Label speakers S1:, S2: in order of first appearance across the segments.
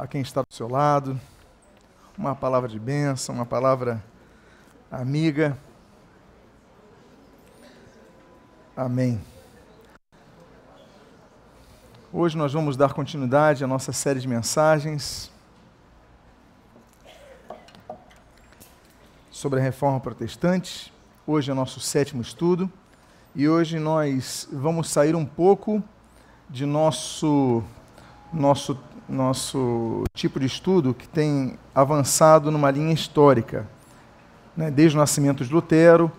S1: a quem está do seu lado, uma palavra de bênção, uma palavra amiga. Amém. Hoje nós vamos dar continuidade à nossa série de mensagens sobre a reforma protestante. Hoje é o nosso sétimo estudo e hoje nós vamos sair um pouco de nosso nosso nosso tipo de estudo que tem avançado numa linha histórica. Né? Desde o nascimento de Lutero,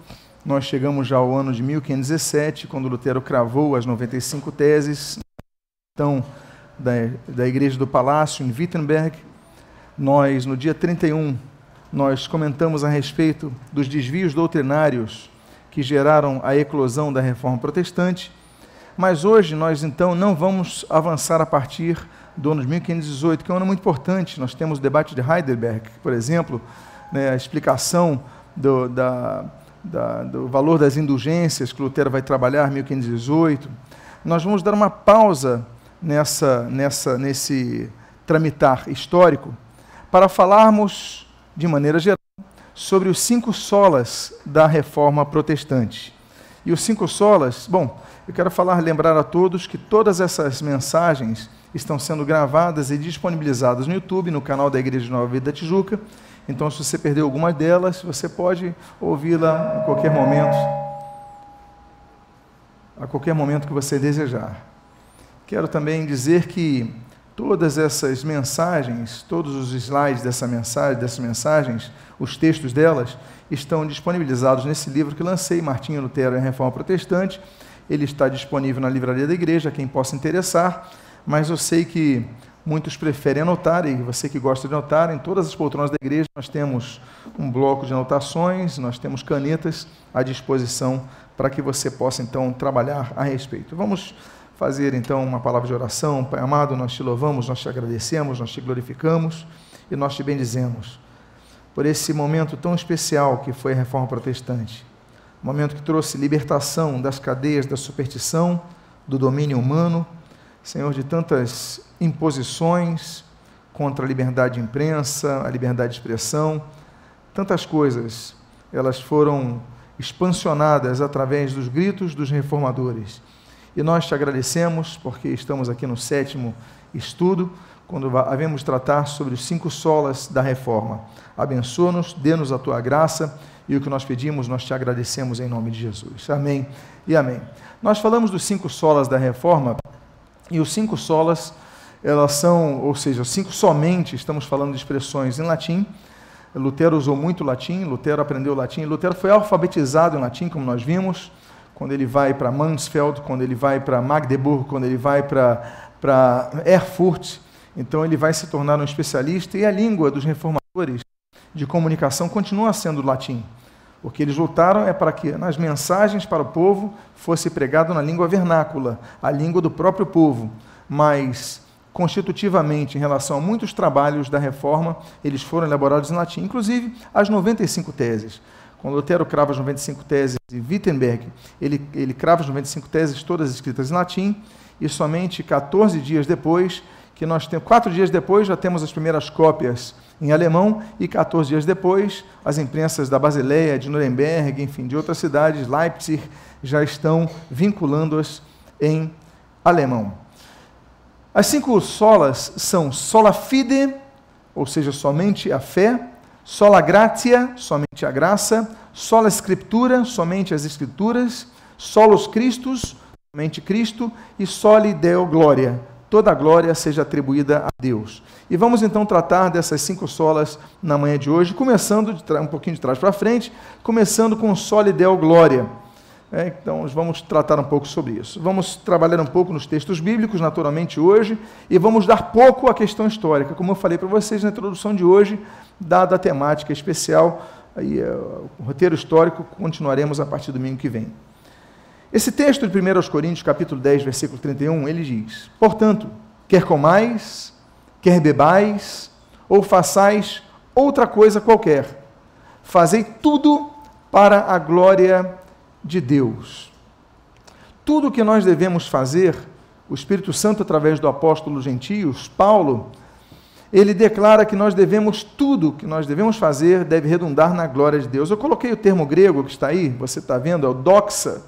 S1: nós chegamos já ao ano de 1517, quando Lutero cravou as 95 teses então, da, da Igreja do Palácio, em Wittenberg. Nós, no dia 31, nós comentamos a respeito dos desvios doutrinários que geraram a eclosão da reforma protestante. Mas hoje nós então não vamos avançar a partir do ano de 1518, que é um ano muito importante. Nós temos o debate de Heidelberg, por exemplo, né, a explicação do, da, da, do valor das indulgências que Lutero vai trabalhar em 1518. Nós vamos dar uma pausa nessa, nessa, nesse tramitar histórico para falarmos, de maneira geral, sobre os cinco solas da reforma protestante. E os cinco solas, bom, eu quero falar, lembrar a todos que todas essas mensagens estão sendo gravadas e disponibilizadas no YouTube, no canal da Igreja Nova Vida da Tijuca. Então, se você perdeu alguma delas, você pode ouvi-la a qualquer momento, a qualquer momento que você desejar. Quero também dizer que todas essas mensagens, todos os slides dessa mensagem, dessas mensagens, os textos delas, estão disponibilizados nesse livro que lancei, Martinho Lutero e a Reforma Protestante. Ele está disponível na livraria da igreja, quem possa interessar, mas eu sei que muitos preferem anotar, e você que gosta de anotar, em todas as poltronas da igreja nós temos um bloco de anotações, nós temos canetas à disposição para que você possa então trabalhar a respeito. Vamos fazer então uma palavra de oração. Pai amado, nós te louvamos, nós te agradecemos, nós te glorificamos e nós te bendizemos por esse momento tão especial que foi a reforma protestante. Momento que trouxe libertação das cadeias da superstição, do domínio humano, Senhor, de tantas imposições contra a liberdade de imprensa, a liberdade de expressão, tantas coisas, elas foram expansionadas através dos gritos dos reformadores. E nós te agradecemos porque estamos aqui no sétimo estudo, quando havemos tratar sobre os cinco solas da reforma. Abençoa-nos, dê-nos a tua graça e o que nós pedimos, nós te agradecemos em nome de Jesus. Amém e amém. Nós falamos dos cinco solas da reforma e os cinco solas, elas são, ou seja, cinco somente, estamos falando de expressões em latim. Lutero usou muito latim, Lutero aprendeu latim, Lutero foi alfabetizado em latim, como nós vimos quando ele vai para Mansfeld, quando ele vai para Magdeburg, quando ele vai para Erfurt. Então ele vai se tornar um especialista e a língua dos reformadores de comunicação continua sendo latim. O que eles lutaram é para que nas mensagens para o povo fosse pregado na língua vernácula, a língua do próprio povo. Mas, constitutivamente, em relação a muitos trabalhos da reforma, eles foram elaborados em latim, inclusive as 95 teses. Quando Lutero crava as 95 teses de Wittenberg, ele, ele crava as 95 teses todas escritas em latim, e somente 14 dias depois, que nós temos, quatro dias depois, já temos as primeiras cópias em alemão, e 14 dias depois, as imprensas da Basileia, de Nuremberg, enfim, de outras cidades, Leipzig, já estão vinculando-as em alemão. As cinco solas são sola fide, ou seja, somente a fé, sola gratia, somente a graça, sola escritura, somente as escrituras, solos Christus, somente Cristo, e soli Deo glória, toda a glória seja atribuída a Deus. E vamos então tratar dessas cinco solas na manhã de hoje, começando de um pouquinho de trás para frente, começando com soli Deo glória. É, então, vamos tratar um pouco sobre isso. Vamos trabalhar um pouco nos textos bíblicos, naturalmente, hoje, e vamos dar pouco à questão histórica. Como eu falei para vocês na introdução de hoje, dada a temática especial, aí, é, o roteiro histórico, continuaremos a partir do domingo que vem. Esse texto de 1 Coríntios, capítulo 10, versículo 31, ele diz: Portanto, quer comais, quer bebais, ou façais outra coisa qualquer, fazei tudo para a glória de Deus. Tudo o que nós devemos fazer, o Espírito Santo, através do apóstolo gentios, Paulo, ele declara que nós devemos, tudo que nós devemos fazer deve redundar na glória de Deus. Eu coloquei o termo grego que está aí, você está vendo, é o doxa.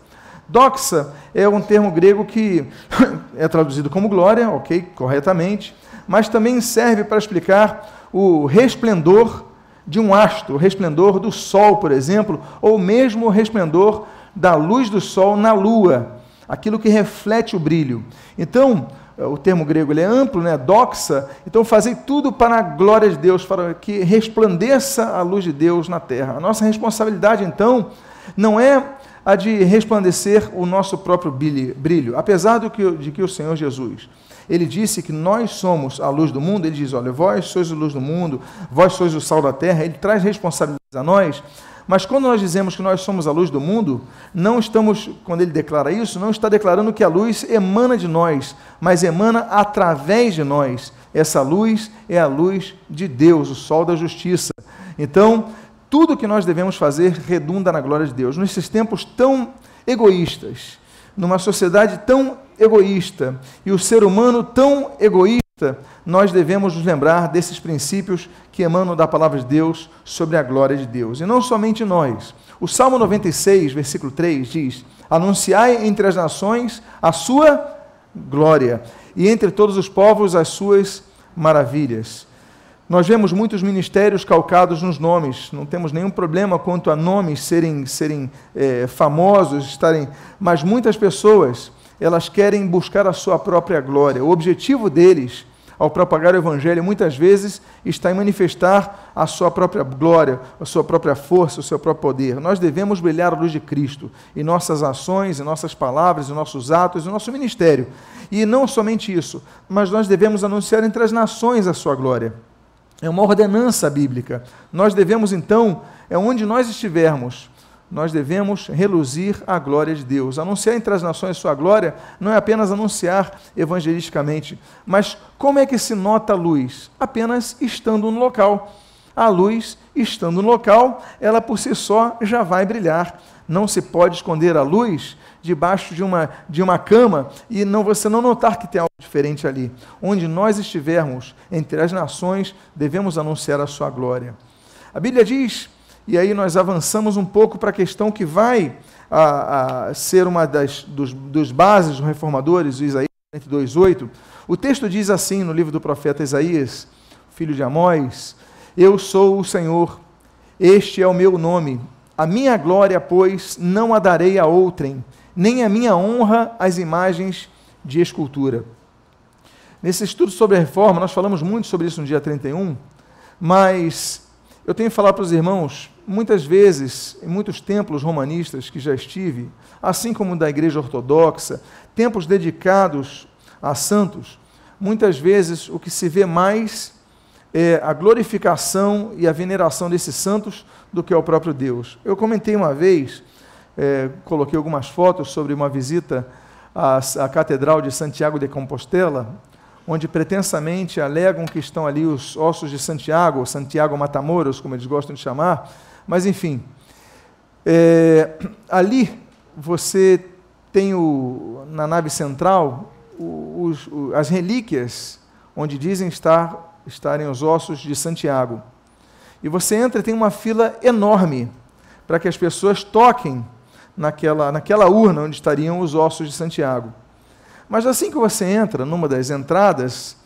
S1: Doxa é um termo grego que é traduzido como glória, ok, corretamente, mas também serve para explicar o resplendor de um astro, o resplendor do sol, por exemplo, ou mesmo o resplendor da luz do sol na lua, aquilo que reflete o brilho. Então, o termo grego ele é amplo, né? doxa, então fazer tudo para a glória de Deus, para que resplandeça a luz de Deus na terra. A nossa responsabilidade, então, não é a de resplandecer o nosso próprio brilho, apesar do que, de que o Senhor Jesus ele disse que nós somos a luz do mundo, ele diz: olha, vós sois a luz do mundo, vós sois o sal da terra, ele traz responsabilidades a nós. Mas quando nós dizemos que nós somos a luz do mundo, não estamos, quando ele declara isso, não está declarando que a luz emana de nós, mas emana através de nós. Essa luz é a luz de Deus, o sol da justiça. Então, tudo que nós devemos fazer redunda na glória de Deus. Nesses tempos tão egoístas, numa sociedade tão egoísta e o ser humano tão egoísta, nós devemos nos lembrar desses princípios que emanam da palavra de Deus sobre a glória de Deus. E não somente nós. O Salmo 96, versículo 3 diz: Anunciai entre as nações a sua glória, e entre todos os povos as suas maravilhas. Nós vemos muitos ministérios calcados nos nomes, não temos nenhum problema quanto a nomes serem, serem é, famosos, estarem, mas muitas pessoas elas querem buscar a sua própria glória. O objetivo deles, ao propagar o Evangelho, muitas vezes está em manifestar a sua própria glória, a sua própria força, o seu próprio poder. Nós devemos brilhar a luz de Cristo em nossas ações, em nossas palavras, em nossos atos, em nosso ministério. E não somente isso, mas nós devemos anunciar entre as nações a sua glória. É uma ordenança bíblica. Nós devemos, então, é onde nós estivermos, nós devemos reluzir a glória de Deus. Anunciar entre as nações sua glória não é apenas anunciar evangelisticamente, mas como é que se nota a luz? Apenas estando no local. A luz, estando no local, ela por si só já vai brilhar. Não se pode esconder a luz debaixo de uma, de uma cama e não você não notar que tem algo diferente ali. Onde nós estivermos entre as nações, devemos anunciar a sua glória. A Bíblia diz e aí nós avançamos um pouco para a questão que vai a, a ser uma das dos, dos bases dos reformadores, Isaías 42:8. O texto diz assim no livro do profeta Isaías, filho de Amós: Eu sou o Senhor, este é o meu nome. A minha glória, pois, não a darei a outrem, nem a minha honra às imagens de escultura. Nesse estudo sobre a reforma, nós falamos muito sobre isso no dia 31, mas eu tenho que falar para os irmãos, muitas vezes, em muitos templos romanistas que já estive, assim como da igreja ortodoxa, templos dedicados a santos, muitas vezes o que se vê mais é a glorificação e a veneração desses santos do que ao próprio Deus. Eu comentei uma vez, é, coloquei algumas fotos sobre uma visita à, à Catedral de Santiago de Compostela, onde pretensamente alegam que estão ali os ossos de Santiago, Santiago Matamoros, como eles gostam de chamar, mas enfim. É, ali você tem o, na nave central os, as relíquias, onde dizem estar, estarem os ossos de Santiago. E você entra e tem uma fila enorme para que as pessoas toquem naquela, naquela urna onde estariam os ossos de Santiago. Mas assim que você entra numa das entradas,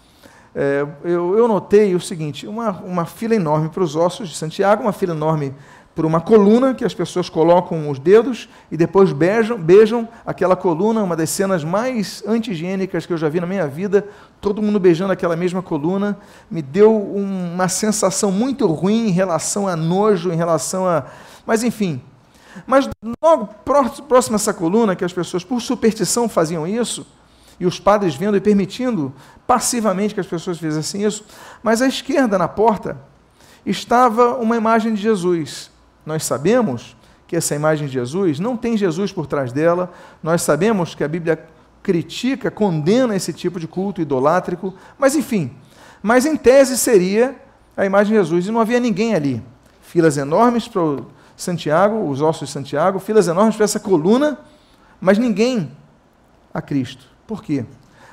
S1: é, eu, eu, notei o seguinte: uma, uma fila enorme para os ossos de Santiago, uma fila enorme por uma coluna que as pessoas colocam os dedos e depois beijam, beijam aquela coluna, uma das cenas mais anti-higiênicas que eu já vi na minha vida, todo mundo beijando aquela mesma coluna, me deu uma sensação muito ruim em relação a nojo, em relação a. Mas enfim. Mas logo próximo a essa coluna, que as pessoas, por superstição, faziam isso, e os padres vendo e permitindo passivamente que as pessoas fizessem isso, mas à esquerda, na porta, estava uma imagem de Jesus. Nós sabemos que essa imagem de Jesus não tem Jesus por trás dela, nós sabemos que a Bíblia critica, condena esse tipo de culto idolátrico, mas enfim, mas em tese seria a imagem de Jesus, e não havia ninguém ali. Filas enormes para o Santiago, os ossos de Santiago, filas enormes para essa coluna, mas ninguém a Cristo. Por quê?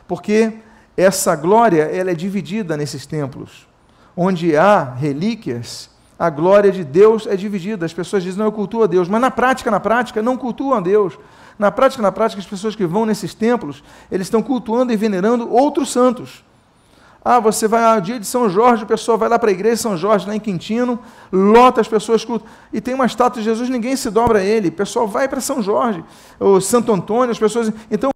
S1: Porque essa glória ela é dividida nesses templos. onde há relíquias, a glória de Deus é dividida. As pessoas dizem, não, eu cultuo a Deus, mas na prática, na prática, não cultuam a Deus. Na prática, na prática, as pessoas que vão nesses templos, eles estão cultuando e venerando outros santos. Ah, você vai ao dia de São Jorge, o pessoal vai lá para a igreja de São Jorge, lá em Quintino, lota as pessoas, cultam. e tem uma estátua de Jesus, ninguém se dobra a ele, o pessoal vai para São Jorge, ou Santo Antônio, as pessoas. Então,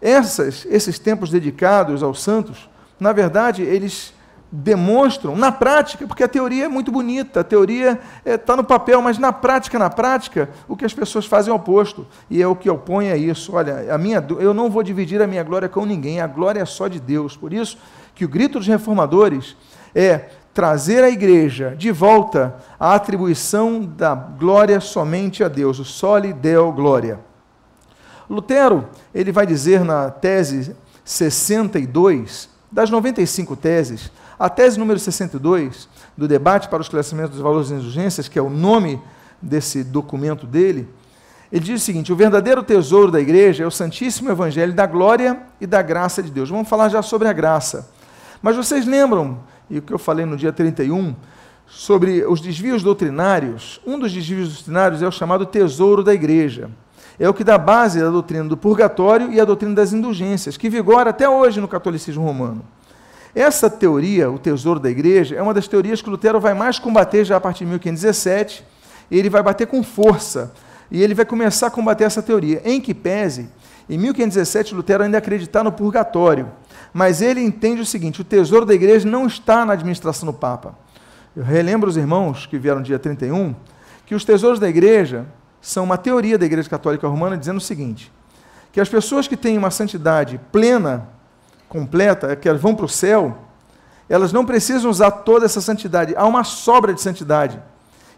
S1: essas, esses templos dedicados aos santos, na verdade, eles demonstram na prática, porque a teoria é muito bonita, a teoria está é, tá no papel, mas na prática, na prática, o que as pessoas fazem é o oposto. E é o que opõe a isso. Olha, a minha, eu não vou dividir a minha glória com ninguém, a glória é só de Deus. Por isso que o grito dos reformadores é trazer a igreja de volta à atribuição da glória somente a Deus, o soli deo glória. Lutero, ele vai dizer na tese 62, das 95 teses, a tese número 62, do debate para o esclarecimento dos valores e indulgências, que é o nome desse documento dele, ele diz o seguinte: o verdadeiro tesouro da igreja é o Santíssimo Evangelho da glória e da graça de Deus. Vamos falar já sobre a graça. Mas vocês lembram, e o que eu falei no dia 31, sobre os desvios doutrinários? Um dos desvios doutrinários é o chamado tesouro da igreja. É o que dá base à doutrina do purgatório e à doutrina das indulgências, que vigora até hoje no catolicismo romano. Essa teoria, o tesouro da igreja, é uma das teorias que Lutero vai mais combater já a partir de 1517, e ele vai bater com força, e ele vai começar a combater essa teoria, em que pese, em 1517 Lutero ainda acreditar no purgatório, mas ele entende o seguinte, o tesouro da igreja não está na administração do Papa. Eu relembro os irmãos que vieram dia 31, que os tesouros da igreja são uma teoria da Igreja Católica Romana dizendo o seguinte, que as pessoas que têm uma santidade plena completa, que elas vão para o céu, elas não precisam usar toda essa santidade. Há uma sobra de santidade.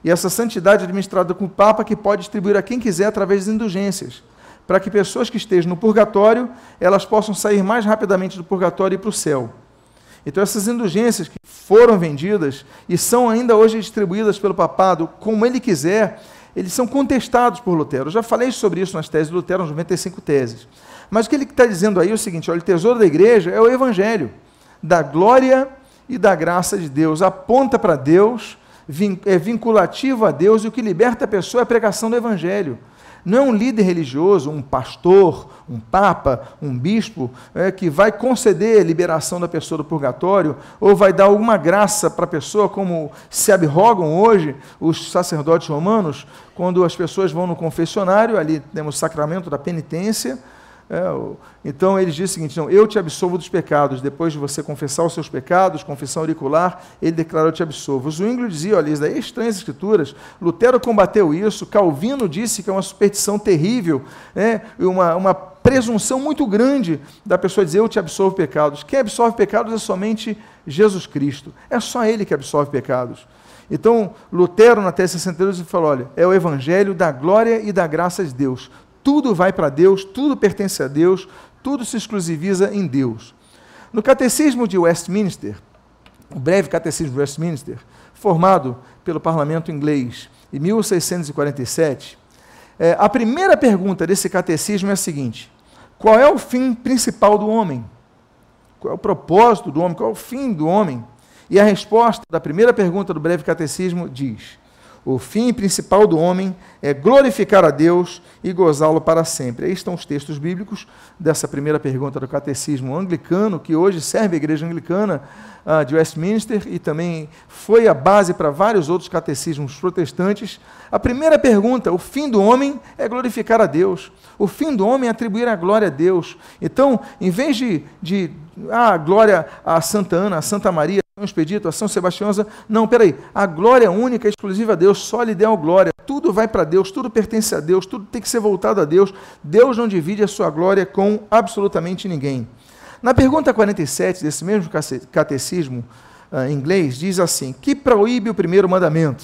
S1: E essa santidade administrada com o Papa que pode distribuir a quem quiser através das indulgências, para que pessoas que estejam no purgatório, elas possam sair mais rapidamente do purgatório e para o céu. Então essas indulgências que foram vendidas e são ainda hoje distribuídas pelo papado como ele quiser, eles são contestados por Lutero. Eu já falei sobre isso nas teses de Lutero, nas 95 teses. Mas o que ele está dizendo aí é o seguinte: olha, o tesouro da igreja é o evangelho, da glória e da graça de Deus. Aponta para Deus, é vinculativo a Deus, e o que liberta a pessoa é a pregação do evangelho. Não é um líder religioso, um pastor, um papa, um bispo, é, que vai conceder a liberação da pessoa do purgatório, ou vai dar alguma graça para a pessoa, como se abrogam hoje os sacerdotes romanos, quando as pessoas vão no confessionário, ali temos o sacramento da penitência, é, então ele diz o seguinte: não, eu te absolvo dos pecados. Depois de você confessar os seus pecados, confissão auricular, ele declarou: eu te absolvo. O Zwinglio dizia: olha, isso daí é estranho as escrituras. Lutero combateu isso. Calvino disse que é uma superstição terrível, né, uma, uma presunção muito grande da pessoa dizer: eu te absolvo pecados. Quem absolve pecados é somente Jesus Cristo. É só ele que absolve pecados. Então, Lutero, na tese 62, falou: olha, é o evangelho da glória e da graça de Deus tudo vai para Deus, tudo pertence a Deus, tudo se exclusiviza em Deus. No Catecismo de Westminster, o breve Catecismo de Westminster, formado pelo parlamento inglês em 1647, é, a primeira pergunta desse catecismo é a seguinte: qual é o fim principal do homem? Qual é o propósito do homem? Qual é o fim do homem? E a resposta da primeira pergunta do breve catecismo diz: o fim principal do homem é glorificar a Deus e gozá-lo para sempre. Aí estão os textos bíblicos dessa primeira pergunta do catecismo anglicano, que hoje serve a igreja anglicana uh, de Westminster e também foi a base para vários outros catecismos protestantes. A primeira pergunta, o fim do homem é glorificar a Deus. O fim do homem é atribuir a glória a Deus. Então, em vez de, de ah, glória a Santa Ana, a Santa Maria, São Expedito, a São Sebastião, não, peraí, a glória única exclusiva a Deus, só lhe deu glória, tudo vai para Deus, tudo pertence a Deus, tudo tem que ser voltado a Deus, Deus não divide a sua glória com absolutamente ninguém. Na pergunta 47 desse mesmo catecismo uh, inglês, diz assim: que proíbe o primeiro mandamento?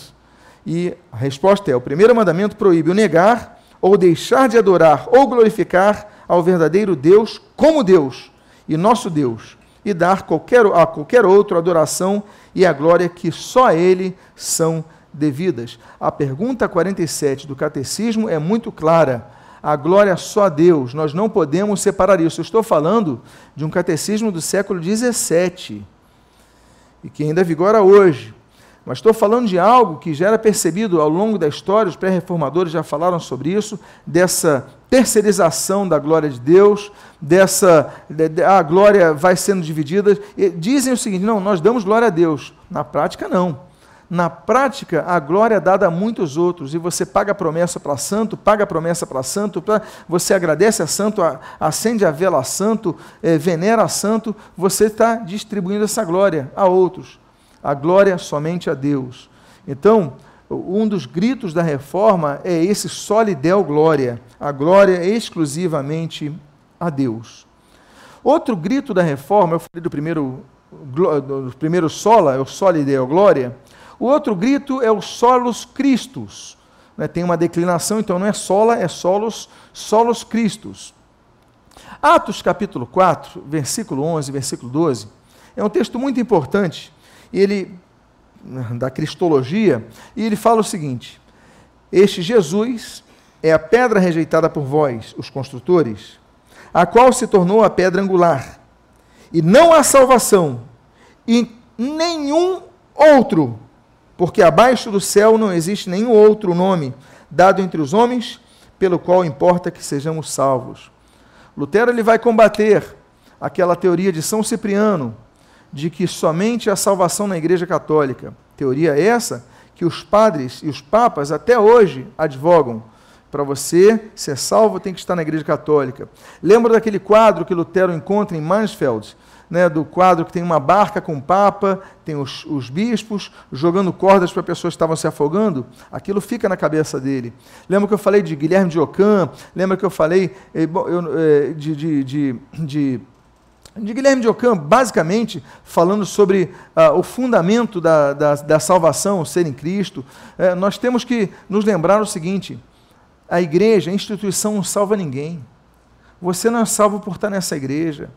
S1: E a resposta é: o primeiro mandamento proíbe o negar ou deixar de adorar ou glorificar ao verdadeiro Deus como Deus e nosso Deus, e dar qualquer, a qualquer outro adoração e a glória que só a Ele são devidas. A pergunta 47 do Catecismo é muito clara. A glória só a Deus, nós não podemos separar isso. Eu estou falando de um catecismo do século XVII. e que ainda vigora hoje. Mas estou falando de algo que já era percebido ao longo da história, os pré-reformadores já falaram sobre isso, dessa terceirização da glória de Deus, dessa a glória vai sendo dividida. E dizem o seguinte: não, nós damos glória a Deus. Na prática, não. Na prática, a glória é dada a muitos outros, e você paga a promessa para santo, paga a promessa para santo, pra, você agradece a santo, a, acende a vela a santo, é, venera a santo, você está distribuindo essa glória a outros. A glória somente a Deus. Então, um dos gritos da reforma é esse solidel glória, a glória exclusivamente a Deus. Outro grito da reforma, eu falei do primeiro, do primeiro sola, é o solidel glória, o outro grito é o solos Christus. Né? Tem uma declinação, então não é sola, é solos, solos Christus. Atos capítulo 4, versículo 11, versículo 12, é um texto muito importante, ele da cristologia, e ele fala o seguinte: Este Jesus é a pedra rejeitada por vós, os construtores, a qual se tornou a pedra angular. E não há salvação em nenhum outro porque abaixo do céu não existe nenhum outro nome dado entre os homens pelo qual importa que sejamos salvos. Lutero ele vai combater aquela teoria de São Cipriano de que somente a salvação na Igreja Católica. Teoria essa que os padres e os papas até hoje advogam. Para você ser salvo, tem que estar na Igreja Católica. Lembra daquele quadro que Lutero encontra em Mansfeld, né, do quadro que tem uma barca com o Papa, tem os, os bispos jogando cordas para pessoas que estavam se afogando, aquilo fica na cabeça dele. Lembra que eu falei de Guilherme de Ocã? Lembra que eu falei eh, eh, de, de, de, de de Guilherme de Ocã, basicamente falando sobre ah, o fundamento da, da, da, salvação, ser em Cristo, eh, nós temos que nos lembrar o seguinte: a igreja, a instituição não salva ninguém. Você não é salvo por estar nessa igreja.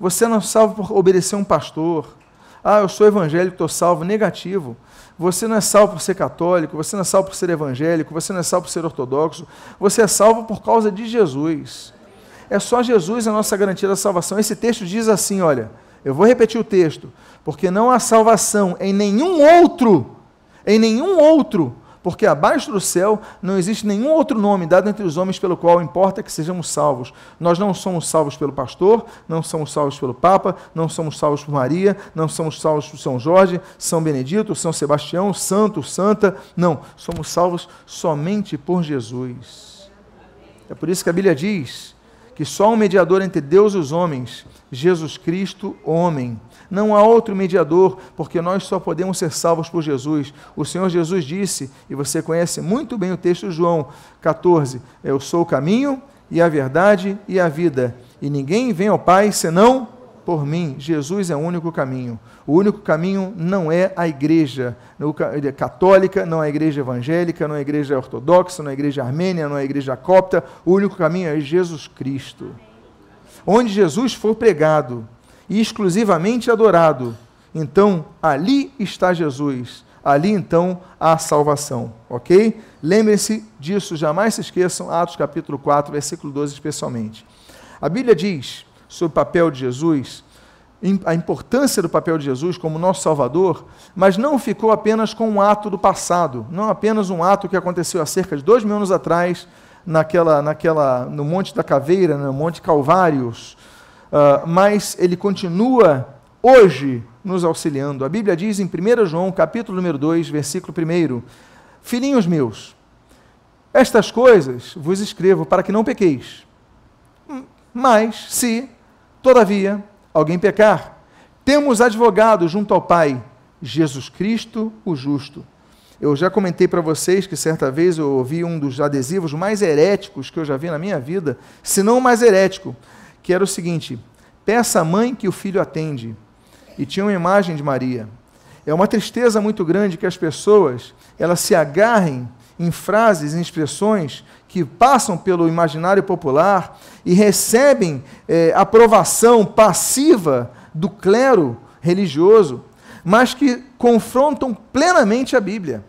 S1: Você não é salvo por obedecer um pastor. Ah, eu sou evangélico, estou salvo. Negativo. Você não é salvo por ser católico, você não é salvo por ser evangélico, você não é salvo por ser ortodoxo. Você é salvo por causa de Jesus. É só Jesus a nossa garantia da salvação. Esse texto diz assim: olha, eu vou repetir o texto, porque não há salvação em nenhum outro, em nenhum outro porque abaixo do céu não existe nenhum outro nome dado entre os homens pelo qual importa que sejamos salvos. Nós não somos salvos pelo pastor, não somos salvos pelo Papa, não somos salvos por Maria, não somos salvos por São Jorge, São Benedito, São Sebastião, Santo, Santa. Não, somos salvos somente por Jesus. É por isso que a Bíblia diz que só um mediador entre Deus e os homens, Jesus Cristo, homem não há outro mediador, porque nós só podemos ser salvos por Jesus. O Senhor Jesus disse, e você conhece muito bem o texto de João 14: Eu sou o caminho e a verdade e a vida, e ninguém vem ao Pai senão por mim. Jesus é o único caminho. O único caminho não é a igreja é católica, não é a igreja evangélica, não é a igreja ortodoxa, não é a igreja armênia, não é a igreja copta. O único caminho é Jesus Cristo. Onde Jesus for pregado, e exclusivamente adorado. Então, ali está Jesus. Ali então há salvação, ok? Lembrem-se disso, jamais se esqueçam, Atos capítulo 4, versículo 12 especialmente. A Bíblia diz sobre o papel de Jesus, a importância do papel de Jesus como nosso Salvador, mas não ficou apenas com um ato do passado, não apenas um ato que aconteceu há cerca de dois mil anos atrás, naquela, naquela, no Monte da Caveira, no Monte Calvários, uh, mas ele continua hoje nos auxiliando. A Bíblia diz em 1 João, capítulo número 2, versículo 1: Filhinhos meus, estas coisas vos escrevo para que não pequeis. Mas, se, todavia, alguém pecar, temos advogado junto ao Pai, Jesus Cristo, o justo. Eu já comentei para vocês que certa vez eu ouvi um dos adesivos mais heréticos que eu já vi na minha vida, se não o mais herético, que era o seguinte: peça à mãe que o filho atende. E tinha uma imagem de Maria. É uma tristeza muito grande que as pessoas elas se agarrem em frases, em expressões que passam pelo imaginário popular e recebem é, aprovação passiva do clero religioso, mas que confrontam plenamente a Bíblia.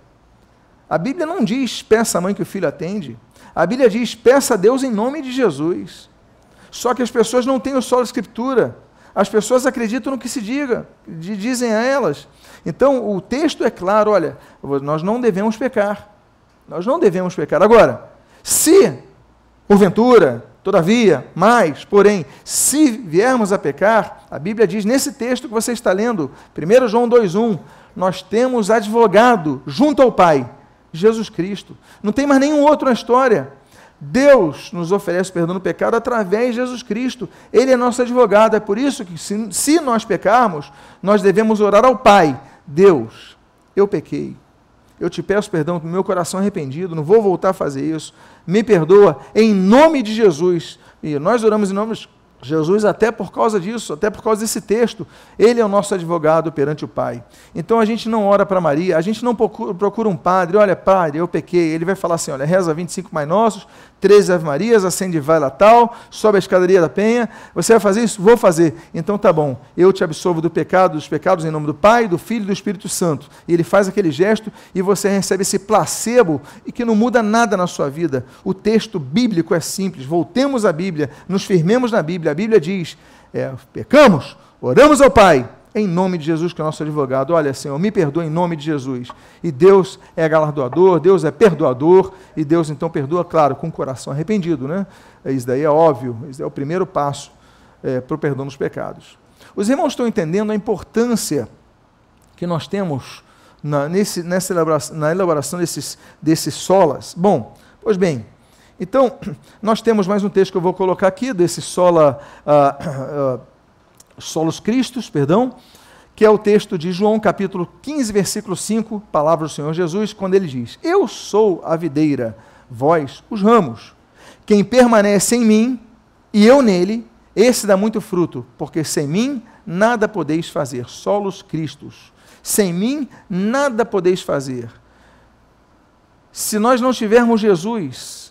S1: A Bíblia não diz peça à mãe que o filho atende. A Bíblia diz peça a Deus em nome de Jesus. Só que as pessoas não têm o solo escritura. as pessoas acreditam no que se diga, dizem a elas. Então, o texto é claro: olha, nós não devemos pecar. Nós não devemos pecar. Agora, se, porventura, todavia, mais, porém, se viermos a pecar, a Bíblia diz nesse texto que você está lendo, 1 João 2,1, nós temos advogado junto ao Pai, Jesus Cristo. Não tem mais nenhum outro na história. Deus nos oferece perdão do pecado através de Jesus Cristo. Ele é nosso advogado. É por isso que, se, se nós pecarmos, nós devemos orar ao Pai: Deus, eu pequei. Eu te peço perdão do meu coração arrependido, não vou voltar a fazer isso. Me perdoa, em nome de Jesus. E nós oramos em nome de Jesus, até por causa disso, até por causa desse texto, ele é o nosso advogado perante o Pai. Então a gente não ora para Maria, a gente não procura um padre, olha, padre, eu pequei. Ele vai falar assim: olha, reza 25 mais nossos, 13 Ave Marias, acende vai lá tal, sobe a escadaria da penha. Você vai fazer isso? Vou fazer. Então tá bom, eu te absolvo do pecado, dos pecados em nome do Pai, do Filho e do Espírito Santo. E ele faz aquele gesto e você recebe esse placebo e que não muda nada na sua vida. O texto bíblico é simples. Voltemos à Bíblia, nos firmemos na Bíblia. A Bíblia diz: é, pecamos, oramos ao Pai em nome de Jesus, que é nosso advogado. Olha, Senhor, me perdoa em nome de Jesus. E Deus é galardoador, Deus é perdoador, e Deus então perdoa, claro, com o coração arrependido, né? Isso daí é óbvio, isso é o primeiro passo é, para o perdão dos pecados. Os irmãos estão entendendo a importância que nós temos na, nesse, nessa elaboração, na elaboração desses, desses solas? Bom, pois bem, então, nós temos mais um texto que eu vou colocar aqui, desse sola. Uh, uh, solos Cristos, perdão, que é o texto de João capítulo 15, versículo 5, palavra do Senhor Jesus, quando ele diz: Eu sou a videira, vós os ramos. Quem permanece em mim e eu nele, esse dá muito fruto, porque sem mim nada podeis fazer. Solos Cristos. Sem mim nada podeis fazer. Se nós não tivermos Jesus,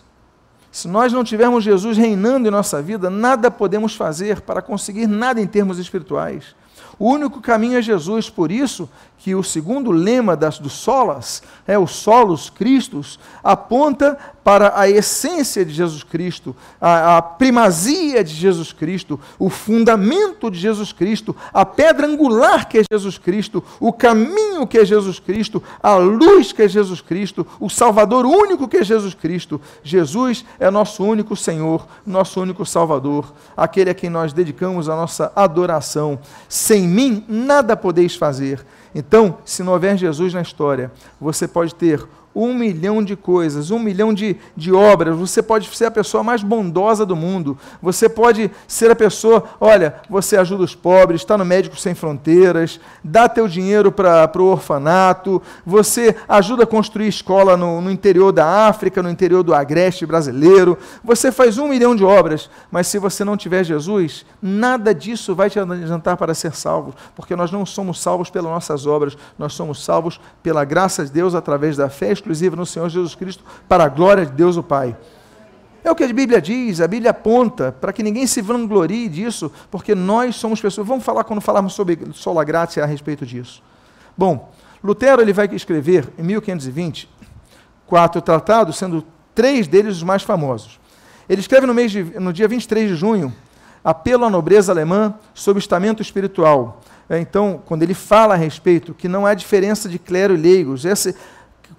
S1: se nós não tivermos Jesus reinando em nossa vida, nada podemos fazer para conseguir nada em termos espirituais. O único caminho é Jesus, por isso que o segundo lema das, do solas, é o solos Cristos, aponta para a essência de Jesus Cristo, a, a primazia de Jesus Cristo, o fundamento de Jesus Cristo, a pedra angular que é Jesus Cristo, o caminho que é Jesus Cristo, a luz que é Jesus Cristo, o Salvador único que é Jesus Cristo. Jesus é nosso único Senhor, nosso único Salvador, aquele a quem nós dedicamos a nossa adoração. Sem mim nada podeis fazer. Então, se não houver Jesus na história, você pode ter um milhão de coisas, um milhão de, de obras. Você pode ser a pessoa mais bondosa do mundo. Você pode ser a pessoa, olha, você ajuda os pobres, está no Médico Sem Fronteiras, dá teu dinheiro para o orfanato, você ajuda a construir escola no, no interior da África, no interior do Agreste brasileiro. Você faz um milhão de obras, mas se você não tiver Jesus, nada disso vai te adiantar para ser salvo, porque nós não somos salvos pelas nossas obras, nós somos salvos pela graça de Deus através da fé exclusiva no Senhor Jesus Cristo, para a glória de Deus o Pai. É o que a Bíblia diz, a Bíblia aponta para que ninguém se vanglorie disso, porque nós somos pessoas. Vamos falar quando falarmos sobre sola gratia a respeito disso. Bom, Lutero ele vai escrever em 1520 quatro tratados, sendo três deles os mais famosos. Ele escreve no, mês de, no dia 23 de junho, Apelo à Nobreza Alemã sobre o estamento espiritual. É, então, quando ele fala a respeito que não há diferença de clero e leigos, esse,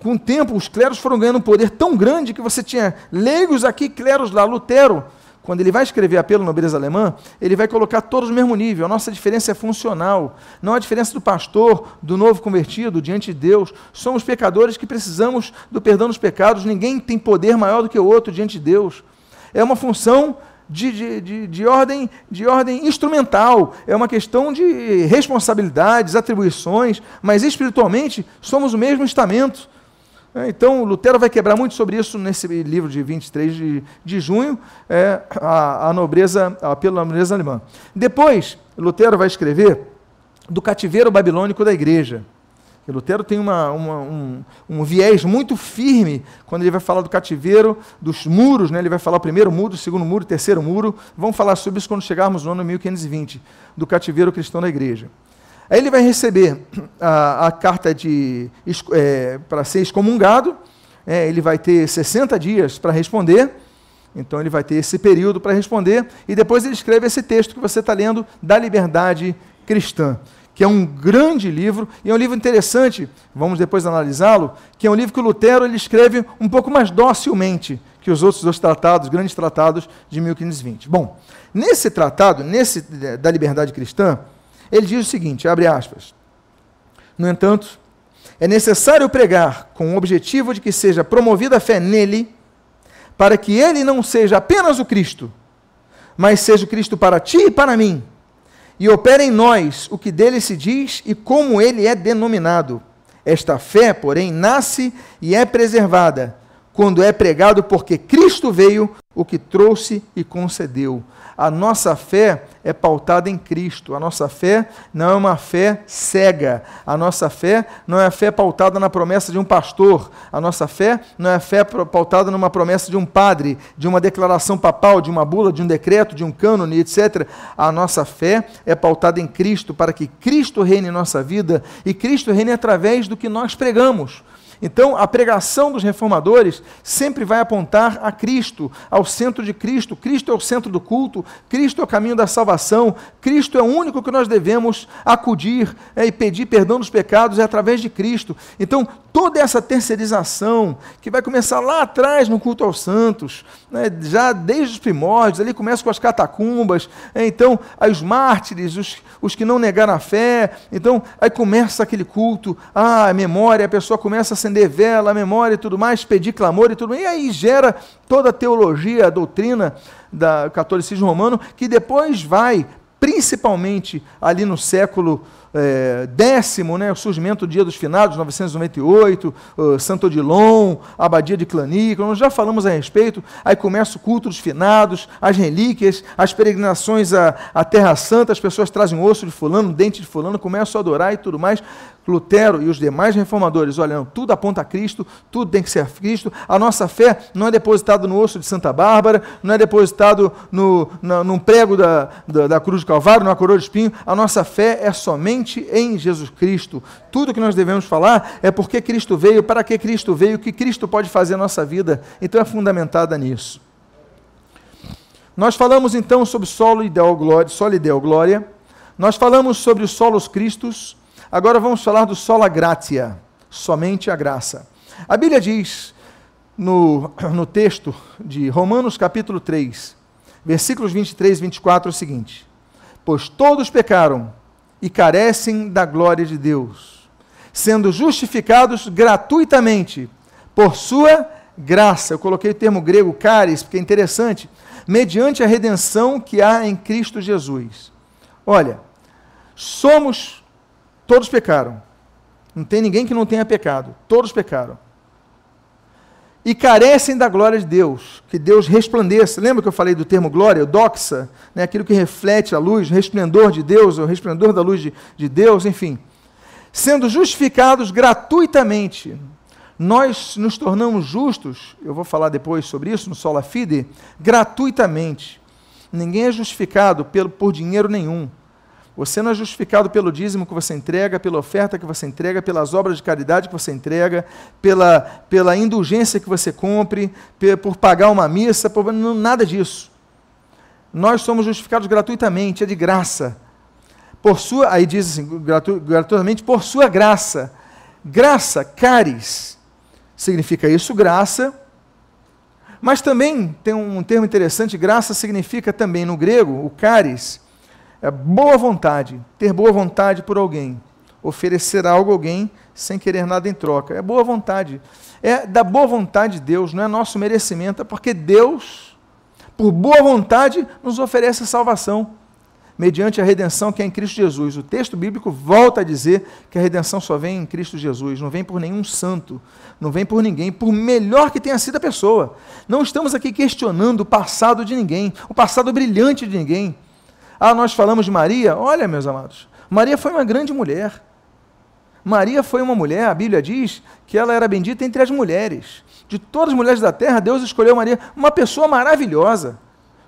S1: com o tempo, os cleros foram ganhando um poder tão grande que você tinha leigos aqui, cleros lá. Lutero, quando ele vai escrever apelo à nobreza alemã, ele vai colocar todos no mesmo nível. A nossa diferença é funcional. Não a diferença do pastor, do novo convertido diante de Deus. Somos pecadores que precisamos do perdão dos pecados. Ninguém tem poder maior do que o outro diante de Deus. É uma função de, de, de, de, ordem, de ordem instrumental, é uma questão de responsabilidades, atribuições, mas espiritualmente somos o mesmo estamento. É, então, Lutero vai quebrar muito sobre isso nesse livro de 23 de, de junho, é, a, a nobreza, a, pela nobreza alemã. Depois, Lutero vai escrever do cativeiro babilônico da igreja. E Lutero tem uma, uma, um, um, viés muito firme quando ele vai falar do cativeiro, dos muros, né? ele vai falar o primeiro muro, o segundo muro, o terceiro muro. Vamos falar sobre isso quando chegarmos no ano 1520, do cativeiro cristão da igreja. Aí ele vai receber a, a carta é, para ser excomungado, é, ele vai ter 60 dias para responder, Então ele vai ter esse período para responder e depois ele escreve esse texto que você está lendo da liberdade cristã, que é um grande livro e é um livro interessante. Vamos depois analisá-lo, que é um livro que o Lutero ele escreve um pouco mais docilmente que os outros dois tratados, grandes tratados de 1520. Bom, nesse tratado, nesse da liberdade cristã, ele diz o seguinte, abre aspas: No entanto, é necessário pregar com o objetivo de que seja promovida a fé nele para que ele não seja apenas o Cristo, mas seja o Cristo para ti e para mim, e opere em nós o que dele se diz e como ele é denominado. Esta fé, porém, nasce e é preservada quando é pregado porque Cristo veio, o que trouxe e concedeu. A nossa fé é pautada em Cristo. A nossa fé não é uma fé cega. A nossa fé não é a fé pautada na promessa de um pastor. A nossa fé não é a fé pautada numa promessa de um padre, de uma declaração papal, de uma bula, de um decreto, de um cânone, etc. A nossa fé é pautada em Cristo para que Cristo reine em nossa vida e Cristo reine através do que nós pregamos. Então, a pregação dos reformadores sempre vai apontar a Cristo, ao centro de Cristo. Cristo é o centro do culto, Cristo é o caminho da salvação, Cristo é o único que nós devemos acudir é, e pedir perdão dos pecados é através de Cristo. Então, toda essa terceirização que vai começar lá atrás no culto aos santos, né, já desde os primórdios, ali começa com as catacumbas, é, então, os mártires, os, os que não negaram a fé, então, aí começa aquele culto, ah, a memória, a pessoa começa a acender vela, a memória e tudo mais, pedir clamor e tudo mais, e aí gera toda a teologia, a doutrina do catolicismo romano, que depois vai, principalmente ali no século é, décimo, né, o surgimento do Dia dos Finados, 998, uh, Santo Odilon, Abadia de Clanico, nós já falamos a respeito, aí começa o culto dos finados, as relíquias, as peregrinações à, à Terra Santa, as pessoas trazem osso de fulano, dente de fulano, começam a adorar e tudo mais, Lutero e os demais reformadores, olha, não, tudo aponta a Cristo, tudo tem que ser a Cristo. A nossa fé não é depositada no osso de Santa Bárbara, não é depositado no, no, num prego da, da, da, cruz de Calvário, numa coroa de espinho. A nossa fé é somente em Jesus Cristo. Tudo que nós devemos falar é porque Cristo veio, para que Cristo veio, o que Cristo pode fazer na nossa vida. Então é fundamentada nisso. Nós falamos então sobre solo ideal glória, solo ideal glória. Nós falamos sobre os solos Cristos Agora vamos falar do sola gratia, somente a graça. A Bíblia diz no, no texto de Romanos capítulo 3, versículos 23 e 24 o seguinte: Pois todos pecaram e carecem da glória de Deus, sendo justificados gratuitamente por sua graça. Eu coloquei o termo grego caris, porque é interessante, mediante a redenção que há em Cristo Jesus. Olha, somos Todos pecaram. Não tem ninguém que não tenha pecado. Todos pecaram. E carecem da glória de Deus, que Deus resplandeça. Lembra que eu falei do termo glória, doxa, né? aquilo que reflete a luz, o resplendor de Deus, o resplendor da luz de, de Deus, enfim. Sendo justificados gratuitamente, nós nos tornamos justos, eu vou falar depois sobre isso no Sola Fide, gratuitamente. Ninguém é justificado pelo, por dinheiro nenhum. Você não é justificado pelo dízimo que você entrega, pela oferta que você entrega, pelas obras de caridade que você entrega, pela, pela indulgência que você cumpre, por pagar uma missa, por nada disso. Nós somos justificados gratuitamente, é de graça. Por sua, aí diz assim, gratu, gratuitamente, por sua graça. Graça, caris, significa isso, graça. Mas também tem um termo interessante, graça significa também no grego, o caris, é boa vontade, ter boa vontade por alguém, oferecer algo a alguém sem querer nada em troca. É boa vontade. É da boa vontade de Deus, não é nosso merecimento, é porque Deus, por boa vontade, nos oferece salvação, mediante a redenção que é em Cristo Jesus. O texto bíblico volta a dizer que a redenção só vem em Cristo Jesus, não vem por nenhum santo, não vem por ninguém, por melhor que tenha sido a pessoa. Não estamos aqui questionando o passado de ninguém, o passado brilhante de ninguém. Ah, nós falamos de Maria. Olha, meus amados, Maria foi uma grande mulher. Maria foi uma mulher, a Bíblia diz que ela era bendita entre as mulheres. De todas as mulheres da terra, Deus escolheu Maria, uma pessoa maravilhosa.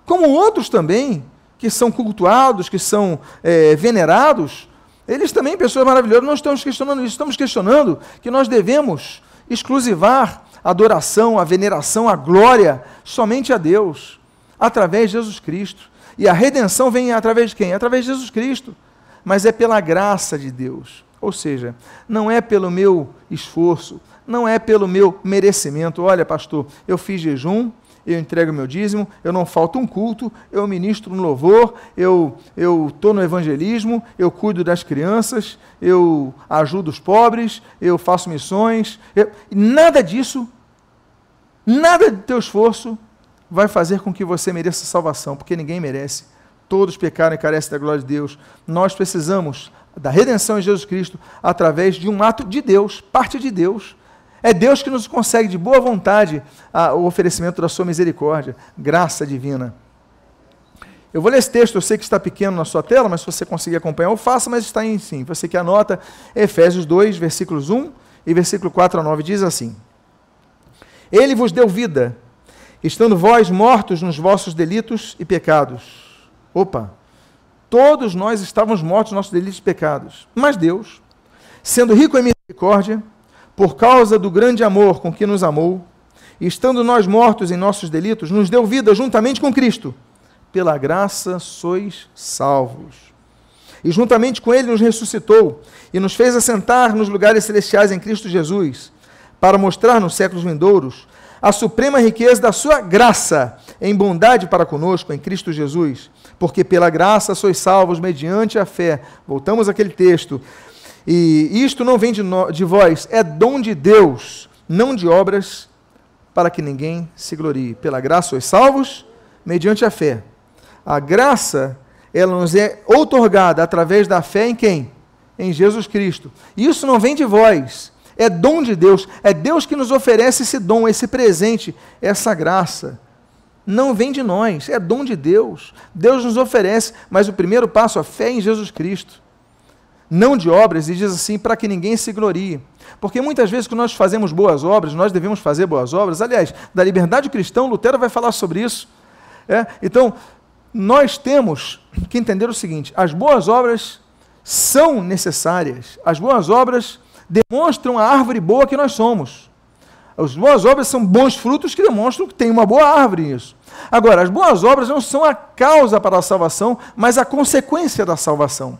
S1: Como outros também, que são cultuados, que são é, venerados, eles também, pessoas maravilhosas, não estamos questionando isso, estamos questionando que nós devemos exclusivar a adoração, a veneração, a glória somente a Deus, através de Jesus Cristo. E a redenção vem através de quem? Através de Jesus Cristo. Mas é pela graça de Deus. Ou seja, não é pelo meu esforço, não é pelo meu merecimento. Olha, pastor, eu fiz jejum, eu entrego meu dízimo, eu não falto um culto, eu ministro no louvor, eu estou no evangelismo, eu cuido das crianças, eu ajudo os pobres, eu faço missões. Eu... Nada disso, nada do teu esforço vai fazer com que você mereça salvação, porque ninguém merece. Todos pecaram e carecem da glória de Deus. Nós precisamos da redenção em Jesus Cristo através de um ato de Deus, parte de Deus. É Deus que nos consegue de boa vontade a, o oferecimento da sua misericórdia, graça divina. Eu vou ler esse texto, eu sei que está pequeno na sua tela, mas se você conseguir acompanhar, eu faço, mas está em sim. Você que anota, Efésios 2, versículos 1 e versículo 4 a 9, diz assim: Ele vos deu vida, estando vós mortos nos vossos delitos e pecados. Opa! Todos nós estávamos mortos nos nossos delitos e pecados. Mas Deus, sendo rico em misericórdia, por causa do grande amor com que nos amou, estando nós mortos em nossos delitos, nos deu vida juntamente com Cristo. Pela graça sois salvos. E juntamente com Ele nos ressuscitou e nos fez assentar nos lugares celestiais em Cristo Jesus, para mostrar nos séculos vindouros a suprema riqueza da Sua graça em bondade para conosco em Cristo Jesus. Porque pela graça sois salvos mediante a fé. Voltamos àquele texto e isto não vem de, no, de vós, é dom de Deus, não de obras, para que ninguém se glorie. Pela graça sois salvos, mediante a fé. A graça, ela nos é outorgada através da fé em quem? Em Jesus Cristo. Isso não vem de vós, é dom de Deus. É Deus que nos oferece esse dom, esse presente, essa graça. Não vem de nós, é dom de Deus. Deus nos oferece, mas o primeiro passo, a fé em Jesus Cristo não de obras, e diz assim, para que ninguém se glorie. Porque muitas vezes que nós fazemos boas obras, nós devemos fazer boas obras. Aliás, da liberdade cristã, Lutero vai falar sobre isso. É? Então, nós temos que entender o seguinte: as boas obras são necessárias. As boas obras demonstram a árvore boa que nós somos. As boas obras são bons frutos que demonstram que tem uma boa árvore nisso. Agora, as boas obras não são a causa para a salvação, mas a consequência da salvação.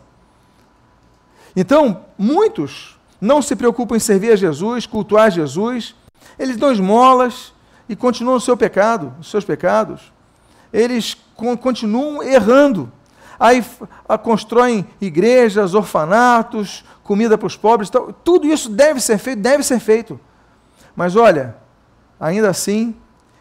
S1: Então, muitos não se preocupam em servir a Jesus, cultuar Jesus, eles dão esmolas e continuam no seu pecado, os seus pecados. Eles continuam errando. Aí constroem igrejas, orfanatos, comida para os pobres, tudo isso deve ser feito, deve ser feito. Mas olha, ainda assim,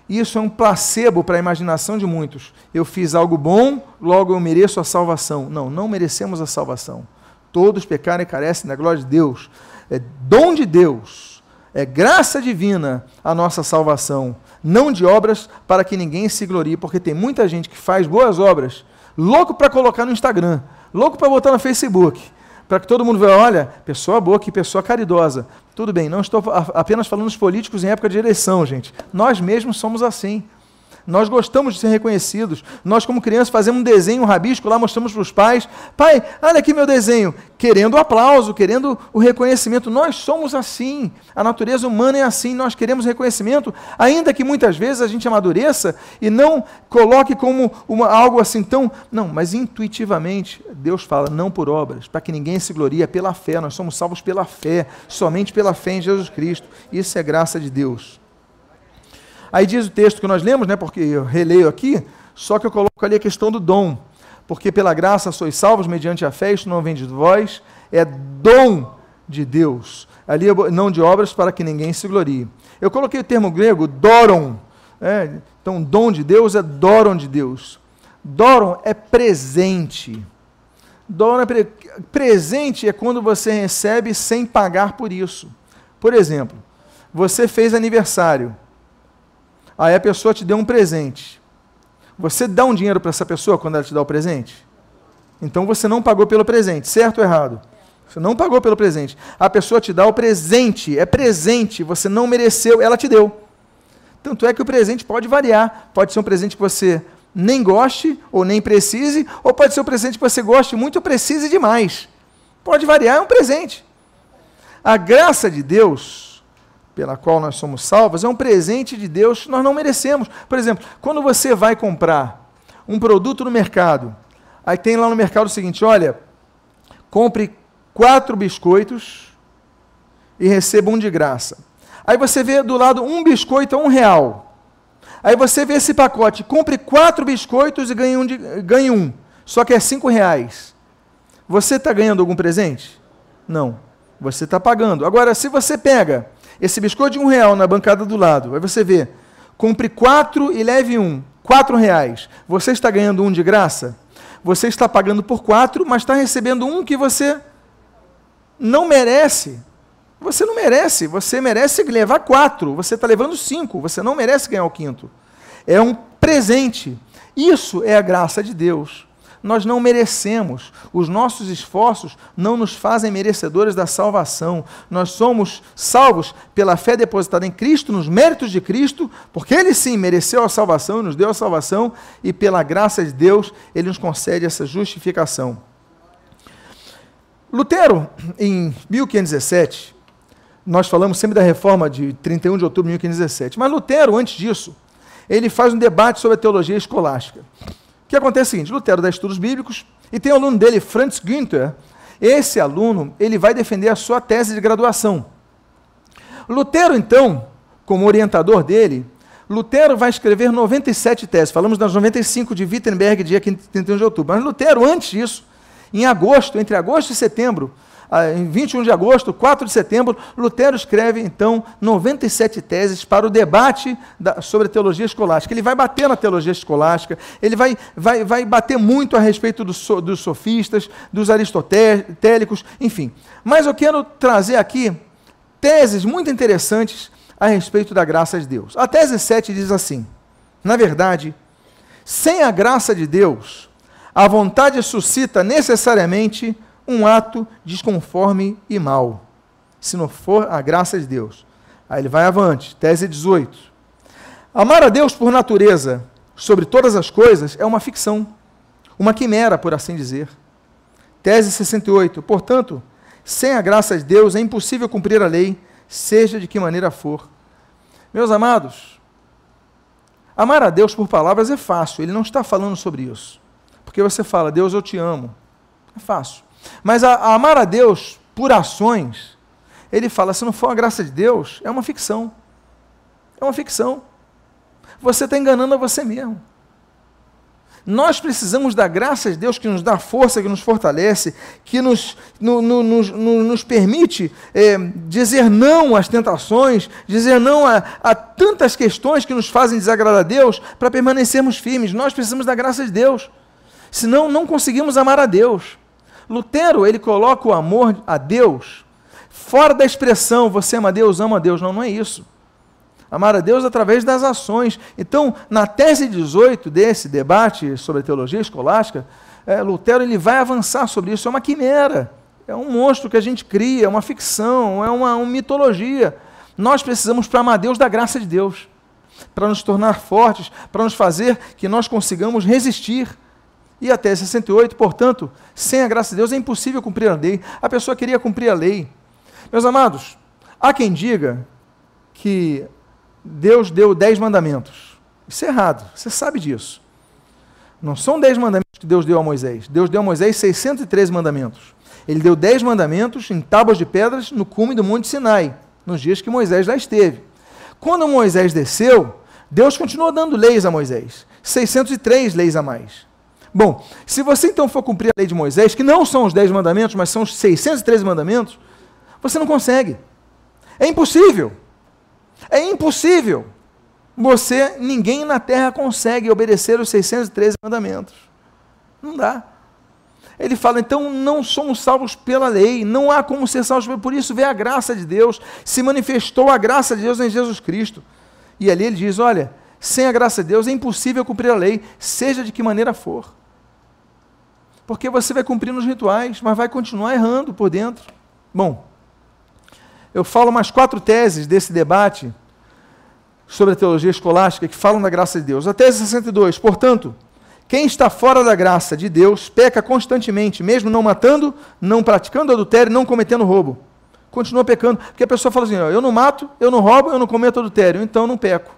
S1: isso é um placebo para a imaginação de muitos. Eu fiz algo bom, logo eu mereço a salvação. Não, não merecemos a salvação. Todos pecaram e carecem da glória de Deus. É dom de Deus, é graça divina a nossa salvação, não de obras para que ninguém se glorie, porque tem muita gente que faz boas obras, louco para colocar no Instagram, louco para botar no Facebook, para que todo mundo veja, olha, pessoa boa, que pessoa caridosa. Tudo bem, não estou apenas falando dos políticos em época de eleição, gente. Nós mesmos somos assim. Nós gostamos de ser reconhecidos. Nós, como crianças, fazemos um desenho, um rabisco lá, mostramos para os pais. Pai, olha aqui meu desenho. Querendo o aplauso, querendo o reconhecimento. Nós somos assim. A natureza humana é assim. Nós queremos reconhecimento, ainda que muitas vezes a gente amadureça e não coloque como uma, algo assim tão. Não, mas intuitivamente, Deus fala, não por obras, para que ninguém se glorie, é pela fé. Nós somos salvos pela fé, somente pela fé em Jesus Cristo. Isso é graça de Deus. Aí diz o texto que nós lemos, né, porque eu releio aqui, só que eu coloco ali a questão do dom. Porque pela graça sois salvos mediante a fé, isto não vem de vós, é dom de Deus. Ali não de obras para que ninguém se glorie. Eu coloquei o termo grego doron. É, então, dom de Deus é doron de Deus. Doron é presente. Doron é pre presente é quando você recebe sem pagar por isso. Por exemplo, você fez aniversário. Aí a pessoa te deu um presente. Você dá um dinheiro para essa pessoa quando ela te dá o presente? Então você não pagou pelo presente, certo ou errado? Você não pagou pelo presente. A pessoa te dá o presente, é presente, você não mereceu, ela te deu. Tanto é que o presente pode variar. Pode ser um presente que você nem goste ou nem precise, ou pode ser um presente que você goste muito ou precise demais. Pode variar, é um presente. A graça de Deus pela qual nós somos salvos, é um presente de Deus que nós não merecemos. Por exemplo, quando você vai comprar um produto no mercado, aí tem lá no mercado o seguinte: olha, compre quatro biscoitos e receba um de graça. Aí você vê do lado um biscoito a um real. Aí você vê esse pacote, compre quatro biscoitos e ganhe um, de, ganhe um. Só que é cinco reais. Você está ganhando algum presente? Não. Você está pagando. Agora, se você pega esse biscoito de um real na bancada do lado, aí você vê, compre quatro e leve um, quatro reais. Você está ganhando um de graça? Você está pagando por quatro, mas está recebendo um que você não merece. Você não merece, você merece levar quatro, você está levando cinco, você não merece ganhar o quinto. É um presente. Isso é a graça de Deus nós não merecemos. Os nossos esforços não nos fazem merecedores da salvação. Nós somos salvos pela fé depositada em Cristo, nos méritos de Cristo, porque Ele sim mereceu a salvação nos deu a salvação, e pela graça de Deus, Ele nos concede essa justificação. Lutero, em 1517, nós falamos sempre da reforma de 31 de outubro de 1517, mas Lutero, antes disso, ele faz um debate sobre a teologia escolástica. O que acontece é o seguinte, Lutero dá estudos bíblicos e tem um aluno dele, Franz Günther. Esse aluno, ele vai defender a sua tese de graduação. Lutero, então, como orientador dele, Lutero vai escrever 97 teses. Falamos das 95 de Wittenberg, dia 31 de outubro. Mas Lutero, antes disso, em agosto, entre agosto e setembro, em 21 de agosto, 4 de setembro, Lutero escreve, então, 97 teses para o debate da, sobre a teologia escolástica. Ele vai bater na teologia escolástica, ele vai, vai, vai bater muito a respeito do, dos sofistas, dos aristotélicos, enfim. Mas eu quero trazer aqui teses muito interessantes a respeito da graça de Deus. A tese 7 diz assim: na verdade, sem a graça de Deus, a vontade suscita necessariamente um ato desconforme e mal, se não for a graça de Deus. Aí ele vai avante, tese 18. Amar a Deus por natureza, sobre todas as coisas, é uma ficção, uma quimera, por assim dizer. Tese 68. Portanto, sem a graça de Deus é impossível cumprir a lei, seja de que maneira for. Meus amados, amar a Deus por palavras é fácil, ele não está falando sobre isso. Porque você fala, Deus, eu te amo. É fácil. Mas a, a amar a Deus por ações, ele fala: se não for a graça de Deus, é uma ficção. É uma ficção. Você está enganando a você mesmo. Nós precisamos da graça de Deus que nos dá força, que nos fortalece, que nos, no, no, nos, nos permite é, dizer não às tentações, dizer não a, a tantas questões que nos fazem desagradar a Deus, para permanecermos firmes. Nós precisamos da graça de Deus. Senão, não conseguimos amar a Deus. Lutero, ele coloca o amor a Deus fora da expressão você ama Deus, ama Deus. Não, não é isso. Amar a Deus através das ações. Então, na tese 18 desse debate sobre a teologia escolástica, é, Lutero ele vai avançar sobre isso. É uma quimera, é um monstro que a gente cria, é uma ficção, é uma, uma mitologia. Nós precisamos, para amar Deus, da graça de Deus, para nos tornar fortes, para nos fazer que nós consigamos resistir e até 68, portanto, sem a graça de Deus é impossível cumprir a lei. A pessoa queria cumprir a lei. Meus amados, há quem diga que Deus deu dez mandamentos. Isso é errado, você sabe disso. Não são dez mandamentos que Deus deu a Moisés. Deus deu a Moisés 613 mandamentos. Ele deu dez mandamentos em tábuas de pedras no cume do Monte Sinai, nos dias que Moisés lá esteve. Quando Moisés desceu, Deus continuou dando leis a Moisés. 603 leis a mais. Bom, se você então for cumprir a lei de Moisés, que não são os dez mandamentos, mas são os 613 mandamentos, você não consegue. É impossível. É impossível. Você, ninguém na terra consegue obedecer os 613 mandamentos. Não dá. Ele fala, então não somos salvos pela lei, não há como ser salvos, por isso vê a graça de Deus, se manifestou a graça de Deus em Jesus Cristo. E ali ele diz: olha, sem a graça de Deus é impossível cumprir a lei, seja de que maneira for. Porque você vai cumprir nos rituais, mas vai continuar errando por dentro. Bom, eu falo mais quatro teses desse debate sobre a teologia escolástica que falam da graça de Deus. A tese 62, portanto, quem está fora da graça de Deus peca constantemente, mesmo não matando, não praticando adultério, não cometendo roubo. continua pecando. Porque a pessoa fala assim: ó, eu não mato, eu não roubo, eu não cometo adultério, então não peco.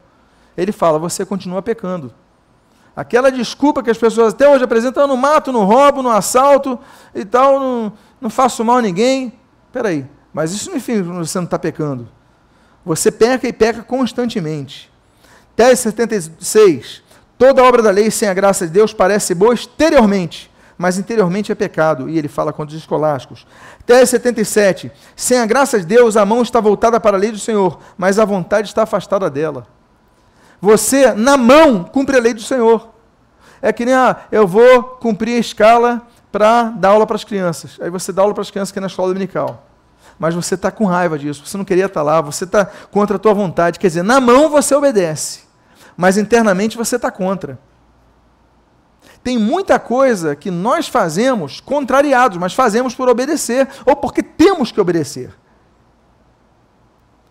S1: Ele fala: você continua pecando. Aquela desculpa que as pessoas até hoje apresentam: eu não mato, não roubo, não assalto e tal, não, não faço mal a ninguém. Espera aí, mas isso não significa que você não está pecando. Você peca e peca constantemente. Tese 76. Toda obra da lei sem a graça de Deus parece boa exteriormente, mas interiormente é pecado. E ele fala contra os escolásticos. Tese 77. Sem a graça de Deus, a mão está voltada para a lei do Senhor, mas a vontade está afastada dela. Você, na mão, cumpre a lei do Senhor. É que nem, ah, eu vou cumprir a escala para dar aula para as crianças. Aí você dá aula para as crianças aqui na escola dominical. Mas você está com raiva disso, você não queria estar tá lá, você está contra a tua vontade. Quer dizer, na mão você obedece, mas internamente você está contra. Tem muita coisa que nós fazemos contrariados, mas fazemos por obedecer, ou porque temos que obedecer.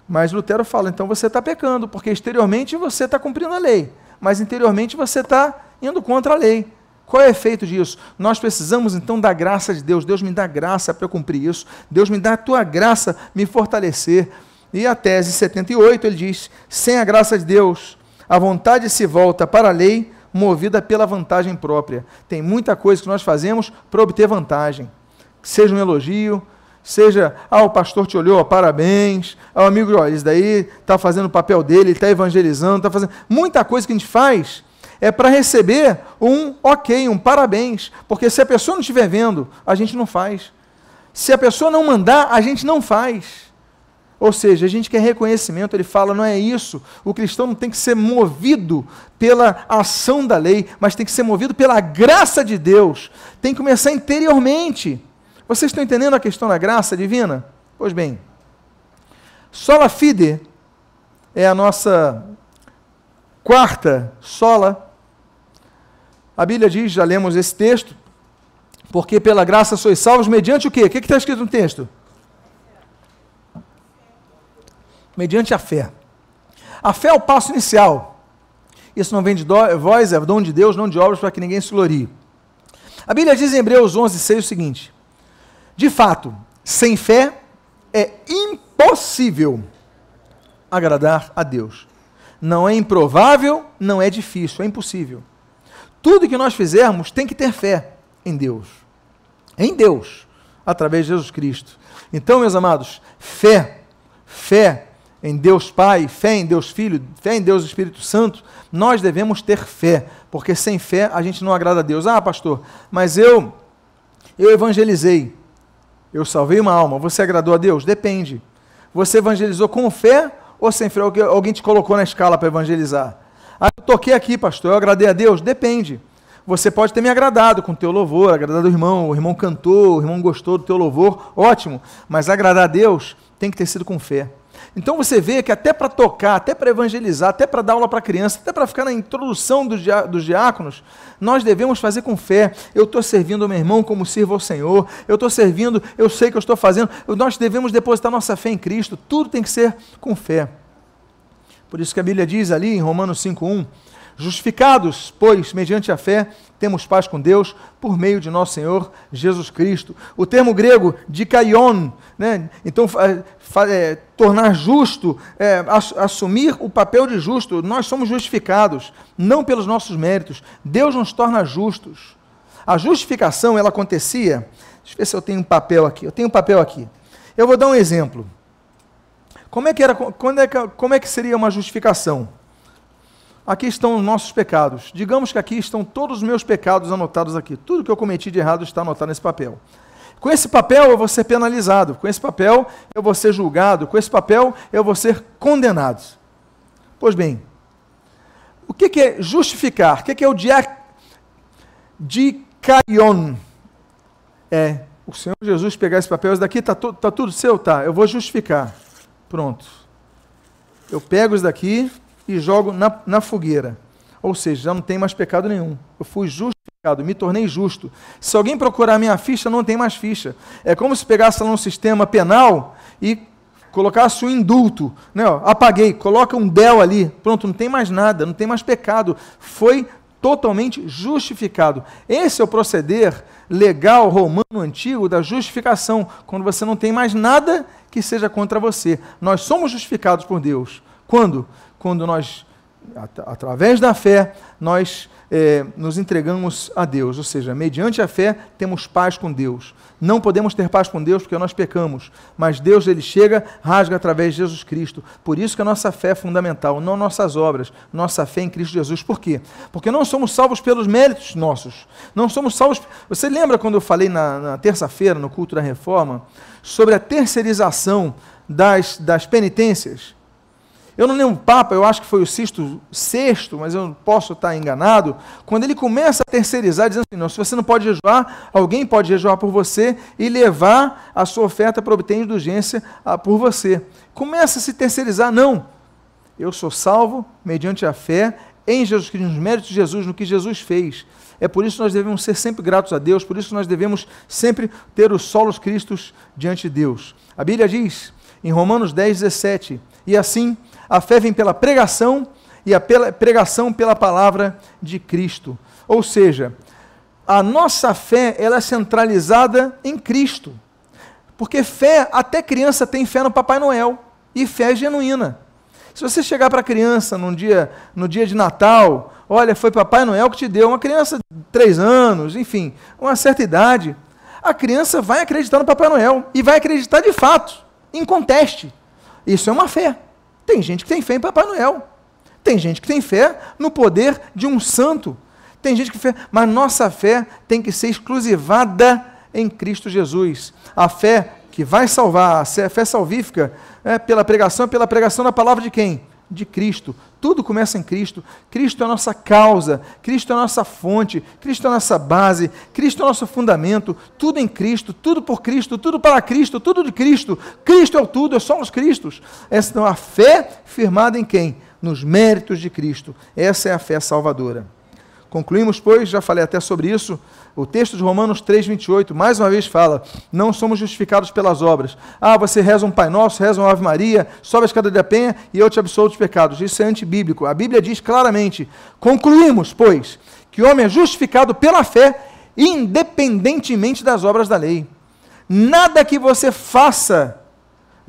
S1: Mas Lutero fala, então você está pecando, porque exteriormente você está cumprindo a lei, mas interiormente você está indo contra a lei. Qual é o efeito disso? Nós precisamos então da graça de Deus. Deus me dá graça para eu cumprir isso. Deus me dá a tua graça me fortalecer. E a tese 78 ele diz: sem a graça de Deus, a vontade se volta para a lei, movida pela vantagem própria. Tem muita coisa que nós fazemos para obter vantagem. Seja um elogio, seja, ah, o pastor te olhou, parabéns, ah, o amigo, olha, isso daí está fazendo o papel dele, está evangelizando, está fazendo. Muita coisa que a gente faz é para receber um ok, um parabéns. Porque se a pessoa não estiver vendo, a gente não faz. Se a pessoa não mandar, a gente não faz. Ou seja, a gente quer reconhecimento, ele fala, não é isso. O cristão não tem que ser movido pela ação da lei, mas tem que ser movido pela graça de Deus. Tem que começar interiormente. Vocês estão entendendo a questão da graça divina? Pois bem, sola fide é a nossa quarta sola a Bíblia diz, já lemos esse texto, porque pela graça sois salvos mediante o quê? O que está escrito no texto? Mediante a fé. A fé é o passo inicial. Isso não vem de vós, é dom de Deus, não de obras, para que ninguém se glorie. A Bíblia diz em Hebreus 11, 6 o seguinte: De fato, sem fé é impossível agradar a Deus. Não é improvável, não é difícil, é impossível. Tudo que nós fizermos tem que ter fé em Deus. Em Deus, através de Jesus Cristo. Então, meus amados, fé, fé em Deus Pai, fé em Deus Filho, fé em Deus Espírito Santo, nós devemos ter fé, porque sem fé a gente não agrada a Deus. Ah, pastor, mas eu eu evangelizei. Eu salvei uma alma. Você agradou a Deus? Depende. Você evangelizou com fé ou sem fé? Alguém te colocou na escala para evangelizar? Ah, eu toquei aqui, pastor, eu agradei a Deus? Depende. Você pode ter me agradado com o teu louvor, agradado o irmão, o irmão cantou, o irmão gostou do teu louvor, ótimo. Mas agradar a Deus tem que ter sido com fé. Então você vê que até para tocar, até para evangelizar, até para dar aula para criança, até para ficar na introdução dos, dos diáconos, nós devemos fazer com fé. Eu estou servindo o meu irmão como sirvo ao Senhor, eu estou servindo, eu sei que eu estou fazendo. Nós devemos depositar nossa fé em Cristo, tudo tem que ser com fé. Por isso que a Bíblia diz ali em Romanos 5:1, justificados, pois, mediante a fé, temos paz com Deus por meio de nosso Senhor Jesus Cristo. O termo grego dikaion, né? então é, tornar justo, é, assumir o papel de justo. Nós somos justificados, não pelos nossos méritos. Deus nos torna justos. A justificação ela acontecia. Deixa eu ver se eu tenho um papel aqui. Eu tenho um papel aqui. Eu vou dar um exemplo. Como é que, era, quando é que, como é que seria uma justificação? Aqui estão os nossos pecados. Digamos que aqui estão todos os meus pecados anotados aqui. Tudo que eu cometi de errado está anotado nesse papel. Com esse papel eu vou ser penalizado, com esse papel eu vou ser julgado, com esse papel eu vou ser condenado. Pois bem, o que, é justificar? O que, é o dicaion? É o Senhor Jesus pegar esse papel, isso daqui está tá tudo seu? Tá, eu vou justificar. Pronto. Eu pego isso daqui e jogo na, na fogueira. Ou seja, já não tem mais pecado nenhum. Eu fui justificado, me tornei justo. Se alguém procurar minha ficha, não tem mais ficha. É como se pegasse lá um sistema penal e colocasse um indulto. Né? Ó, apaguei, coloca um del ali. Pronto, não tem mais nada, não tem mais pecado. Foi totalmente justificado. Esse é o proceder legal romano antigo da justificação, quando você não tem mais nada que seja contra você. Nós somos justificados por Deus. Quando? Quando nós, at através da fé, nós é, nos entregamos a Deus, ou seja, mediante a fé temos paz com Deus. Não podemos ter paz com Deus porque nós pecamos, mas Deus ele chega, rasga através de Jesus Cristo. Por isso que a nossa fé é fundamental, não nossas obras, nossa fé em Cristo Jesus. Por quê? Porque não somos salvos pelos méritos nossos. Não somos salvos. Você lembra quando eu falei na, na terça-feira, no culto da reforma, sobre a terceirização das, das penitências? Eu não lembro o Papa, eu acho que foi o Sisto VI, mas eu posso estar enganado, quando ele começa a terceirizar, dizendo assim, não, se você não pode jejuar, alguém pode jejuar por você e levar a sua oferta para obter indulgência ah, por você. Começa a se terceirizar, não. Eu sou salvo mediante a fé em Jesus Cristo, nos méritos de Jesus, no que Jesus fez. É por isso que nós devemos ser sempre gratos a Deus, por isso que nós devemos sempre ter os solos Cristos diante de Deus. A Bíblia diz, em Romanos 10, 17, e assim a fé vem pela pregação e a pregação pela palavra de Cristo. Ou seja, a nossa fé ela é centralizada em Cristo. Porque fé, até criança tem fé no Papai Noel. E fé é genuína. Se você chegar para a criança num dia, no dia de Natal, olha, foi Papai Noel que te deu, uma criança de três anos, enfim, uma certa idade, a criança vai acreditar no Papai Noel e vai acreditar de fato, em conteste. Isso é uma fé. Tem gente que tem fé em Papai Noel. Tem gente que tem fé no poder de um santo. Tem gente que fé, mas nossa fé tem que ser exclusivada em Cristo Jesus. A fé que vai salvar, a fé salvífica, é pela pregação, pela pregação da palavra de quem? De Cristo. Tudo começa em Cristo. Cristo é a nossa causa, Cristo é a nossa fonte, Cristo é a nossa base, Cristo é o nosso fundamento. Tudo em Cristo, tudo por Cristo, tudo para Cristo, tudo de Cristo. Cristo é o tudo, é só os Cristos. Essa é a fé firmada em quem? Nos méritos de Cristo. Essa é a fé salvadora. Concluímos, pois, já falei até sobre isso, o texto de Romanos 3,28, mais uma vez fala: não somos justificados pelas obras. Ah, você reza um Pai Nosso, reza uma Ave Maria, sobe a escada da penha e eu te absolvo dos pecados. Isso é antibíblico. A Bíblia diz claramente: concluímos, pois, que o homem é justificado pela fé, independentemente das obras da lei. Nada que você faça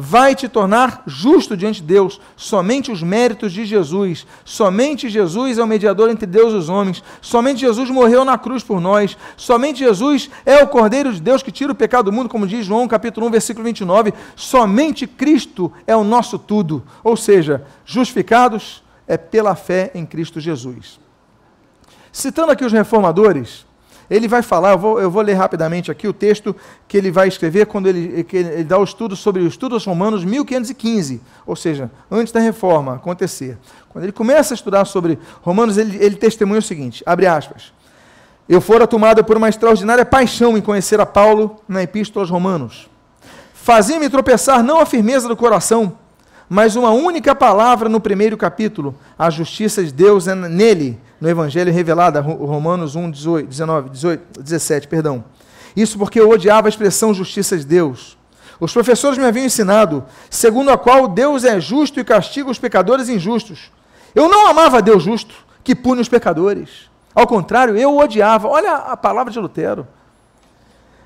S1: vai te tornar justo diante de Deus. Somente os méritos de Jesus. Somente Jesus é o mediador entre Deus e os homens. Somente Jesus morreu na cruz por nós. Somente Jesus é o Cordeiro de Deus que tira o pecado do mundo, como diz João capítulo 1, versículo 29. Somente Cristo é o nosso tudo. Ou seja, justificados é pela fé em Cristo Jesus. Citando aqui os reformadores, ele vai falar, eu vou, eu vou ler rapidamente aqui o texto que ele vai escrever quando ele, ele dá o estudo sobre os estudos romanos 1515, ou seja, antes da reforma acontecer. Quando ele começa a estudar sobre Romanos, ele, ele testemunha o seguinte: abre aspas. Eu fora tomado por uma extraordinária paixão em conhecer a Paulo na Epístola aos Romanos. Fazia-me tropeçar não a firmeza do coração, mas uma única palavra no primeiro capítulo: a justiça de Deus é nele no Evangelho revelada, Romanos 1, 18, 19, 18, 17, perdão. Isso porque eu odiava a expressão justiça de Deus. Os professores me haviam ensinado, segundo a qual Deus é justo e castiga os pecadores injustos. Eu não amava Deus justo, que pune os pecadores. Ao contrário, eu odiava. Olha a palavra de Lutero.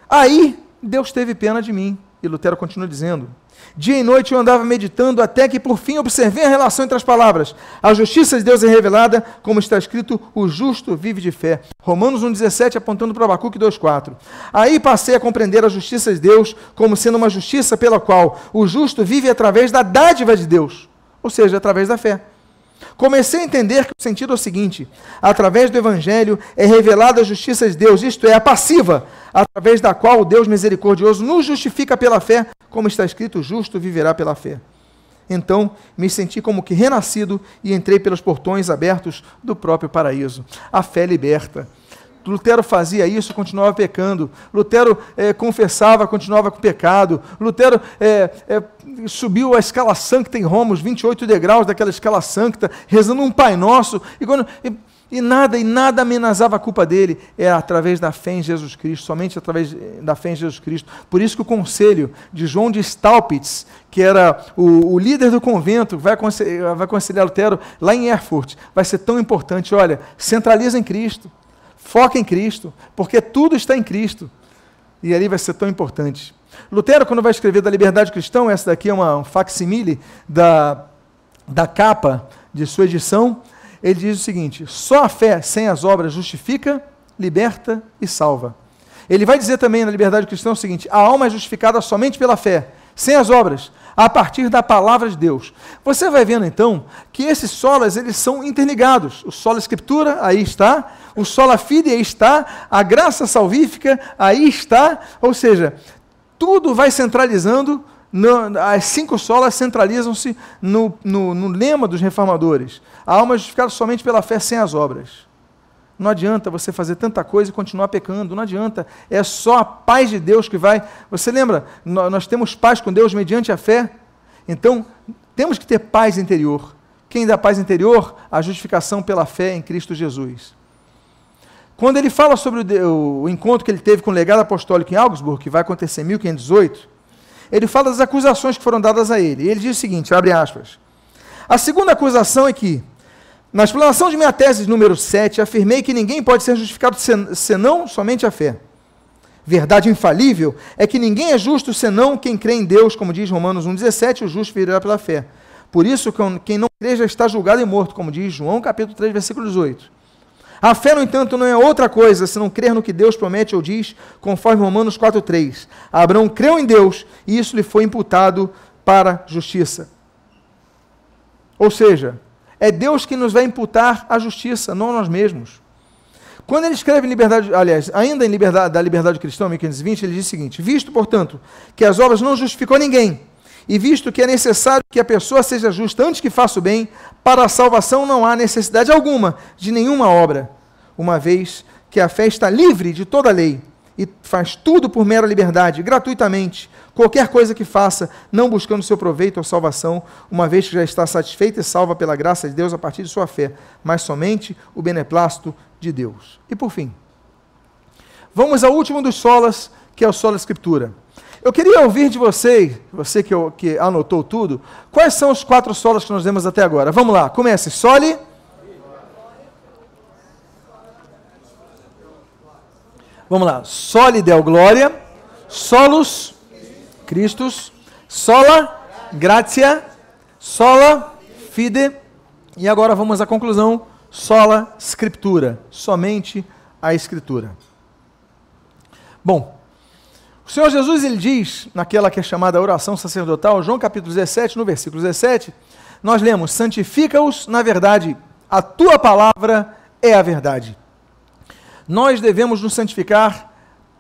S1: Aí Deus teve pena de mim. E Lutero continua dizendo: Dia e noite eu andava meditando até que por fim observei a relação entre as palavras. A justiça de Deus é revelada, como está escrito, o justo vive de fé. Romanos 1,17 apontando para Abacuque 2,4. Aí passei a compreender a justiça de Deus como sendo uma justiça pela qual o justo vive através da dádiva de Deus, ou seja, através da fé. Comecei a entender que o sentido é o seguinte: através do Evangelho é revelada a justiça de Deus, isto é, a passiva, através da qual o Deus misericordioso nos justifica pela fé, como está escrito: justo viverá pela fé. Então me senti como que renascido e entrei pelos portões abertos do próprio paraíso. A fé liberta. Lutero fazia isso, continuava pecando. Lutero é, confessava, continuava com pecado. Lutero é, é, subiu a escala sancta em Roma, os 28 degraus daquela escala sancta, rezando um Pai Nosso. E, quando, e, e nada, e nada amenazava a culpa dele. É através da fé em Jesus Cristo, somente através da fé em Jesus Cristo. Por isso que o conselho de João de Staupitz, que era o, o líder do convento, vai aconselhar, vai aconselhar Lutero lá em Erfurt, vai ser tão importante. Olha, centraliza em Cristo. Foca em Cristo, porque tudo está em Cristo. E ali vai ser tão importante. Lutero, quando vai escrever da liberdade cristã, essa daqui é uma, um facsimile da, da capa de sua edição, ele diz o seguinte: só a fé sem as obras justifica, liberta e salva. Ele vai dizer também na liberdade cristã o seguinte: a alma é justificada somente pela fé, sem as obras, a partir da palavra de Deus. Você vai vendo então que esses solas eles são interligados. O sola escritura aí está, o sola fide aí está, a graça salvífica aí está, ou seja, tudo vai centralizando, no, as cinco solas centralizam-se no, no, no, lema dos reformadores. A alma é justificada somente pela fé sem as obras. Não adianta você fazer tanta coisa e continuar pecando, não adianta. É só a paz de Deus que vai. Você lembra? Nós temos paz com Deus mediante a fé. Então, temos que ter paz interior. Quem dá paz interior? A justificação pela fé em Cristo Jesus. Quando ele fala sobre o, o, encontro que ele teve com o legado apostólico em Augsburg, que vai acontecer em 1518, ele fala das acusações que foram dadas a ele. Ele diz o seguinte, abre aspas. A segunda acusação é que, na explanação de minha tese número 7, afirmei que ninguém pode ser justificado senão somente a fé. Verdade infalível é que ninguém é justo senão quem crê em Deus, como diz Romanos 1,17, o justo virá pela fé. Por isso, quem não crê já está julgado e morto, como diz João capítulo 3, versículo 18. A fé, no entanto, não é outra coisa senão crer no que Deus promete ou diz, conforme Romanos 4,3. Abraão creu em Deus e isso lhe foi imputado para justiça. Ou seja, é Deus que nos vai imputar a justiça, não nós mesmos. Quando ele escreve em liberdade, aliás, ainda em liberdade, da liberdade cristã, 1520, ele diz o seguinte: Visto, portanto, que as obras não justificam ninguém, e visto que é necessário que a pessoa seja justa antes que faça o bem, para a salvação não há necessidade alguma de nenhuma obra, uma vez que a fé está livre de toda lei e faz tudo por mera liberdade, gratuitamente, qualquer coisa que faça, não buscando seu proveito ou salvação, uma vez que já está satisfeita e salva pela graça de Deus a partir de sua fé, mas somente o beneplácito de Deus. E por fim, vamos ao último dos solas, que é o sola escritura. Eu queria ouvir de você, você que, que anotou tudo, quais são os quatro solos que nós vemos até agora. Vamos lá, comece. Sole. Vamos lá. Sole Del Glória. Solus Christus. Sola Gratia. Sola Fide. E agora vamos à conclusão. Sola Scriptura. Somente a Escritura. Bom, o Senhor Jesus ele diz, naquela que é chamada oração sacerdotal, João capítulo 17, no versículo 17, nós lemos: santifica-os na verdade, a tua palavra é a verdade. Nós devemos nos santificar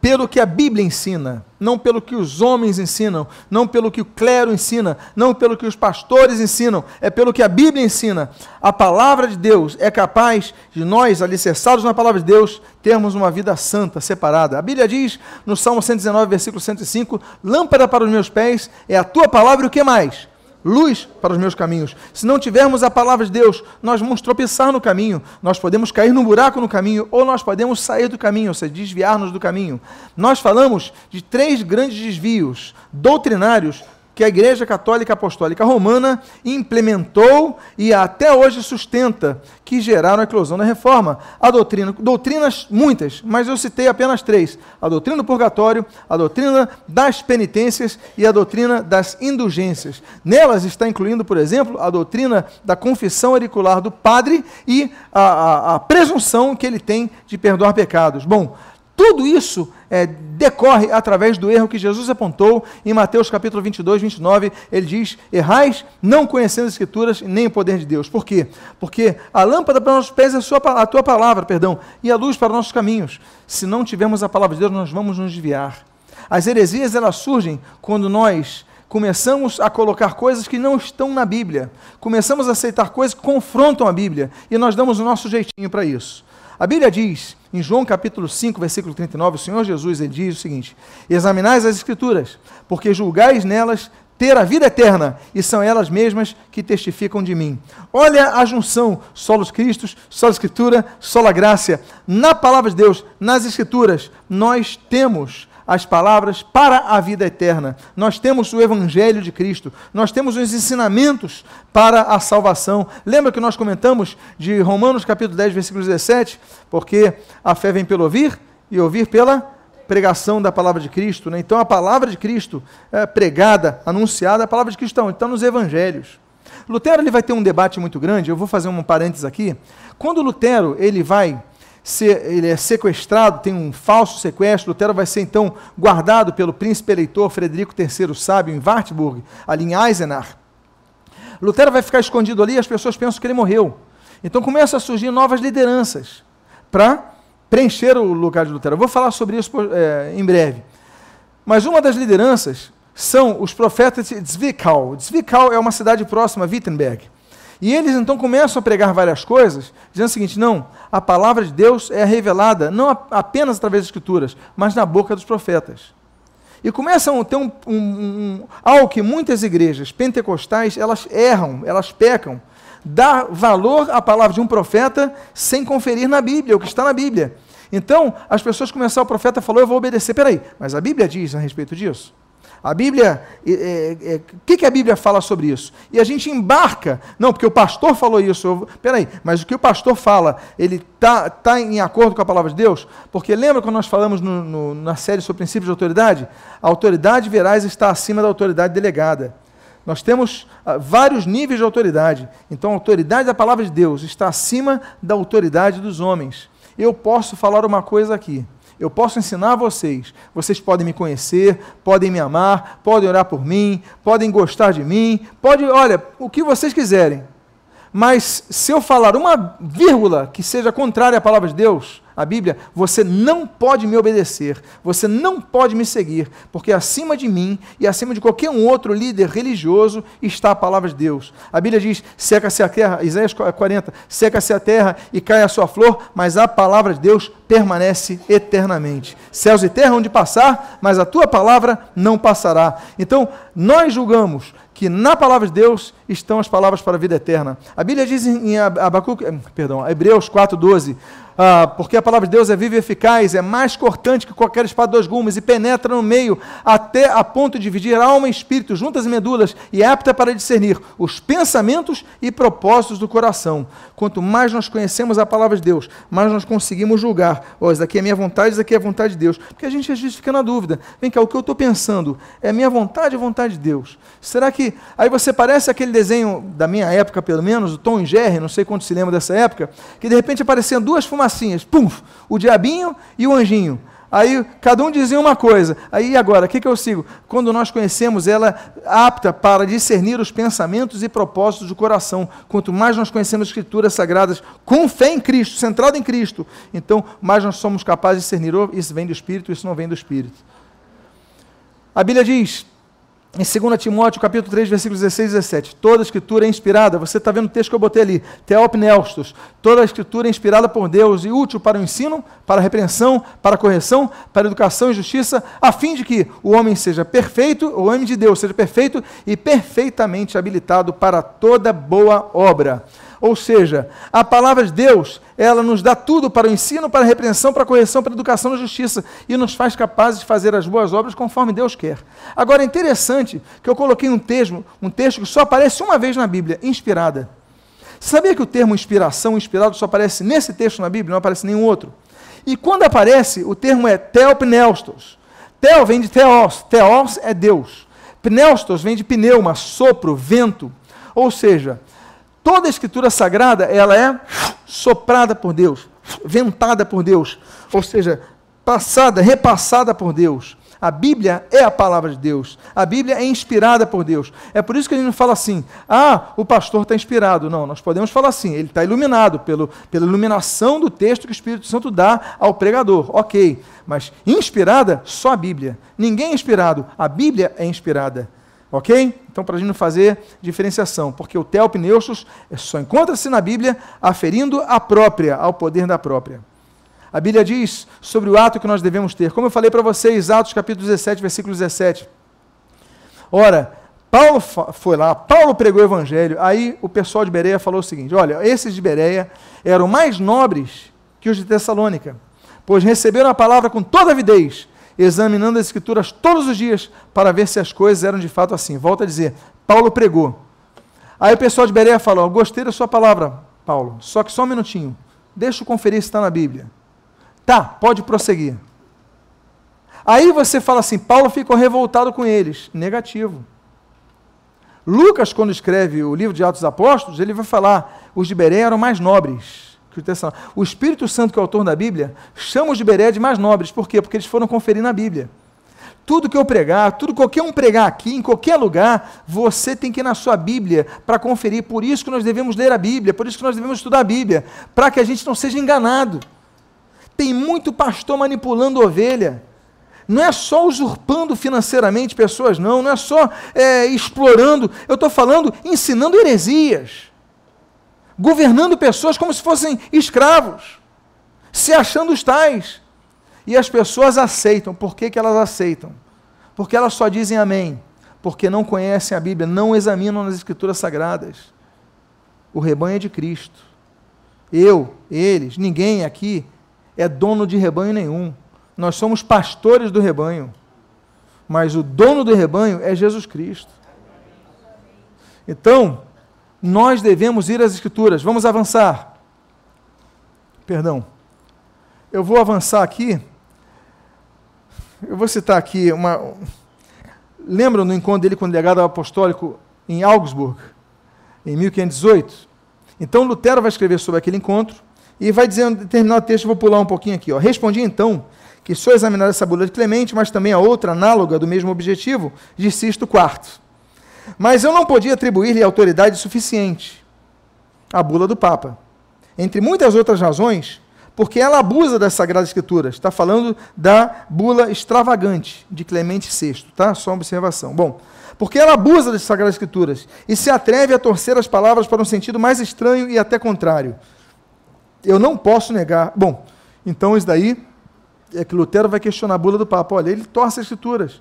S1: pelo que a Bíblia ensina, não pelo que os homens ensinam, não pelo que o clero ensina, não pelo que os pastores ensinam, é pelo que a Bíblia ensina. A palavra de Deus é capaz de nós, alicerçados na palavra de Deus, termos uma vida santa, separada. A Bíblia diz no Salmo 119, versículo 105: Lâmpada para os meus pés é a tua palavra e o que mais? Luz para os meus caminhos. Se não tivermos a palavra de Deus, nós vamos tropeçar no caminho, nós podemos cair num buraco no caminho, ou nós podemos sair do caminho, ou seja, desviar-nos do caminho. Nós falamos de três grandes desvios doutrinários que a Igreja Católica Apostólica Romana implementou e até hoje sustenta, que geraram a eclosão da reforma. A doutrina, doutrinas muitas, mas eu citei apenas três: a doutrina do purgatório, a doutrina das penitências e a doutrina das indulgências. Nelas está incluindo, por exemplo, a doutrina da confissão auricular do padre e a, a, a presunção que ele tem de perdoar pecados. Bom, tudo isso é, decorre através do erro que Jesus apontou em Mateus capítulo 22, 29. Ele diz: Errais não conhecendo as Escrituras nem o poder de Deus. Por quê? Porque a lâmpada para nossos pés é a, sua, a tua palavra, perdão, e a luz para nossos caminhos. Se não tivermos a palavra de Deus, nós vamos nos desviar. As heresias elas surgem quando nós começamos a colocar coisas que não estão na Bíblia. Começamos a aceitar coisas que confrontam a Bíblia e nós damos o nosso jeitinho para isso. A Bíblia diz, em João capítulo 5, versículo 39, o Senhor Jesus ele diz o seguinte: Examinais as Escrituras, porque julgais nelas ter a vida eterna, e são elas mesmas que testificam de mim. Olha a junção, solos Cristos, sola Escritura, sola graça. Na palavra de Deus, nas Escrituras, nós temos as palavras para a vida eterna. Nós temos o Evangelho de Cristo, nós temos os ensinamentos para a salvação. Lembra que nós comentamos de Romanos capítulo 10, versículo 17? Porque a fé vem pelo ouvir e ouvir pela pregação da palavra de Cristo, né? então a palavra de Cristo é pregada, anunciada, a palavra de Cristo está nos evangelhos. Lutero ele vai ter um debate muito grande, eu vou fazer um parênteses aqui. Quando Lutero ele vai ser, ele é sequestrado, tem um falso sequestro, Lutero vai ser então guardado pelo príncipe eleitor Frederico III Sábio em Wartburg, ali em Eisenach. Lutero vai ficar escondido ali e as pessoas pensam que ele morreu. Então começam a surgir novas lideranças para preencher o lugar de Lutero. Eu vou falar sobre isso é, em breve. Mas uma das lideranças são os profetas de Zwickau. Zwickau é uma cidade próxima a Wittenberg. E eles então começam a pregar várias coisas, dizendo o seguinte: não, a palavra de Deus é revelada não apenas através das Escrituras, mas na boca dos profetas. E começam a ter um, um, um, algo que muitas igrejas pentecostais elas erram, elas pecam. Dar valor à palavra de um profeta sem conferir na Bíblia, o que está na Bíblia. Então, as pessoas começaram, o profeta falou, eu vou obedecer. Peraí, mas a Bíblia diz a respeito disso? A Bíblia, o é, é, que, que a Bíblia fala sobre isso? E a gente embarca, não, porque o pastor falou isso. Eu, peraí, mas o que o pastor fala, ele está tá em acordo com a palavra de Deus? Porque lembra quando nós falamos no, no, na série sobre princípios de autoridade? A autoridade veraz está acima da autoridade delegada. Nós temos uh, vários níveis de autoridade. Então, a autoridade da palavra de Deus está acima da autoridade dos homens. Eu posso falar uma coisa aqui. Eu posso ensinar vocês. Vocês podem me conhecer, podem me amar, podem orar por mim, podem gostar de mim, pode, olha, o que vocês quiserem. Mas se eu falar uma vírgula que seja contrária à palavra de Deus, a Bíblia, você não pode me obedecer, você não pode me seguir, porque acima de mim e acima de qualquer um outro líder religioso está a palavra de Deus. A Bíblia diz: seca-se a terra, Isaías 40, seca-se a terra e cai a sua flor, mas a palavra de Deus permanece eternamente. Céus e terra onde passar, mas a tua palavra não passará. Então, nós julgamos que na palavra de Deus estão as palavras para a vida eterna. A Bíblia diz em Abacuque, eh, perdão, Hebreus 4:12, ah, porque a palavra de Deus é viva e eficaz, é mais cortante que qualquer espada de dois gumes e penetra no meio até a ponto de dividir alma e espírito, juntas e medulas, e é apta para discernir os pensamentos e propósitos do coração. Quanto mais nós conhecemos a palavra de Deus, mais nós conseguimos julgar. Oh, isso daqui é minha vontade, isso daqui é a vontade de Deus. Porque a gente às vezes fica na dúvida. Vem cá, o que eu estou pensando é minha vontade ou vontade de Deus? Será que. Aí você parece aquele desenho da minha época, pelo menos, o Tom e Jerry, não sei quanto se lembra dessa época, que de repente apareciam duas fumacinhas, pum, o diabinho e o anjinho. Aí cada um dizia uma coisa. Aí agora, o que, que eu sigo? Quando nós conhecemos ela apta para discernir os pensamentos e propósitos do coração. Quanto mais nós conhecemos as escrituras sagradas com fé em Cristo, centrado em Cristo, então mais nós somos capazes de discernir, oh, isso vem do Espírito, isso não vem do Espírito. A Bíblia diz, em 2 Timóteo, capítulo 3, versículos 16 e 17. Toda escritura é inspirada. Você está vendo o texto que eu botei ali. Teopneustos. Toda escritura é inspirada por Deus e útil para o ensino, para a repreensão, para a correção, para a educação e justiça, a fim de que o homem seja perfeito, o homem de Deus seja perfeito e perfeitamente habilitado para toda boa obra. Ou seja, a palavra de Deus, ela nos dá tudo para o ensino, para a repreensão, para a correção, para a educação na justiça e nos faz capazes de fazer as boas obras conforme Deus quer. Agora é interessante que eu coloquei um texto, um texto que só aparece uma vez na Bíblia, inspirada. Sabia que o termo inspiração, inspirado, só aparece nesse texto na Bíblia, não aparece nenhum outro? E quando aparece, o termo é teopneustos. Teo vem de teos, teos é Deus. Pneustos vem de pneuma, sopro, vento. Ou seja, Toda a escritura sagrada, ela é soprada por Deus, ventada por Deus, ou seja, passada, repassada por Deus. A Bíblia é a palavra de Deus. A Bíblia é inspirada por Deus. É por isso que a gente não fala assim, ah, o pastor está inspirado. Não, nós podemos falar assim, ele está iluminado pelo, pela iluminação do texto que o Espírito Santo dá ao pregador. Ok, mas inspirada, só a Bíblia. Ninguém é inspirado, a Bíblia é inspirada. Ok? Então, para a gente não fazer diferenciação, porque o teopneustos só encontra-se na Bíblia aferindo a própria, ao poder da própria. A Bíblia diz sobre o ato que nós devemos ter. Como eu falei para vocês, Atos capítulo 17, versículo 17. Ora, Paulo foi lá, Paulo pregou o evangelho, aí o pessoal de Bereia falou o seguinte: olha, esses de Bereia eram mais nobres que os de Tessalônica, pois receberam a palavra com toda avidez examinando as escrituras todos os dias para ver se as coisas eram de fato assim. Volta a dizer, Paulo pregou. Aí o pessoal de Bereia falou, gostei da sua palavra, Paulo, só que só um minutinho, deixa eu conferir se está na Bíblia. Tá, pode prosseguir. Aí você fala assim: Paulo ficou revoltado com eles. Negativo. Lucas, quando escreve o livro de Atos dos Apóstolos, ele vai falar: os de Beré eram mais nobres que o Espírito Santo, que é o autor da Bíblia, chama os de Beré de mais nobres. Por quê? Porque eles foram conferir na Bíblia. Tudo que eu pregar, tudo que qualquer um pregar aqui, em qualquer lugar, você tem que ir na sua Bíblia para conferir. Por isso que nós devemos ler a Bíblia, por isso que nós devemos estudar a Bíblia, para que a gente não seja enganado. Tem muito pastor manipulando ovelha. Não é só usurpando financeiramente pessoas, não. Não é só é, explorando. Eu estou falando ensinando heresias. Governando pessoas como se fossem escravos. Se achando os tais. E as pessoas aceitam. Por que, que elas aceitam? Porque elas só dizem amém. Porque não conhecem a Bíblia, não examinam as Escrituras Sagradas. O rebanho é de Cristo. Eu, eles, ninguém aqui é dono de rebanho nenhum. Nós somos pastores do rebanho. Mas o dono do rebanho é Jesus Cristo. Então, nós devemos ir às Escrituras. Vamos avançar. Perdão. Eu vou avançar aqui. Eu vou citar aqui uma. Lembram do encontro dele com o delegado apostólico em Augsburg, em 1518? Então, Lutero vai escrever sobre aquele encontro e vai dizer, em determinado texto, vou pular um pouquinho aqui. Ó. Respondi então que só examinar essa bula de Clemente, mas também a outra, análoga, do mesmo objetivo, de Sisto IV. Mas eu não podia atribuir-lhe autoridade suficiente, a bula do Papa. Entre muitas outras razões, porque ela abusa das Sagradas Escrituras. Está falando da bula extravagante de Clemente VI, tá? Só uma observação. Bom, porque ela abusa das Sagradas Escrituras e se atreve a torcer as palavras para um sentido mais estranho e até contrário eu não posso negar. Bom, então isso daí é que Lutero vai questionar a bula do Papa. Olha, ele torce as escrituras.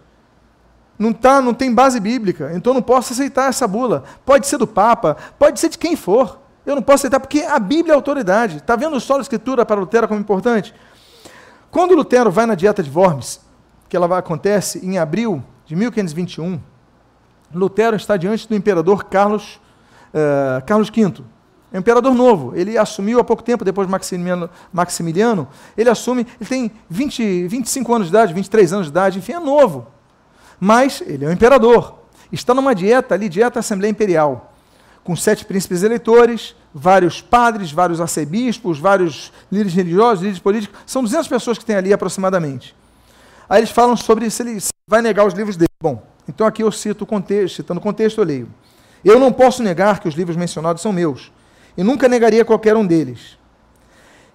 S1: Não, tá, não tem base bíblica, então não posso aceitar essa bula. Pode ser do Papa, pode ser de quem for. Eu não posso aceitar porque a Bíblia é autoridade. Está vendo só a escritura para Lutero como importante? Quando Lutero vai na dieta de Worms, que ela acontece em abril de 1521, Lutero está diante do imperador Carlos, uh, Carlos V, é um imperador novo. Ele assumiu há pouco tempo, depois de Maximiliano, Maximiliano. Ele assume, ele tem 20, 25 anos de idade, 23 anos de idade, enfim, é novo. Mas ele é um imperador. Está numa dieta ali, dieta Assembleia Imperial, com sete príncipes eleitores, vários padres, vários arcebispos, vários líderes religiosos, líderes políticos. São 200 pessoas que tem ali aproximadamente. Aí eles falam sobre se ele vai negar os livros dele. Bom, então aqui eu cito o contexto, citando o contexto, eu leio. Eu não posso negar que os livros mencionados são meus e nunca negaria qualquer um deles.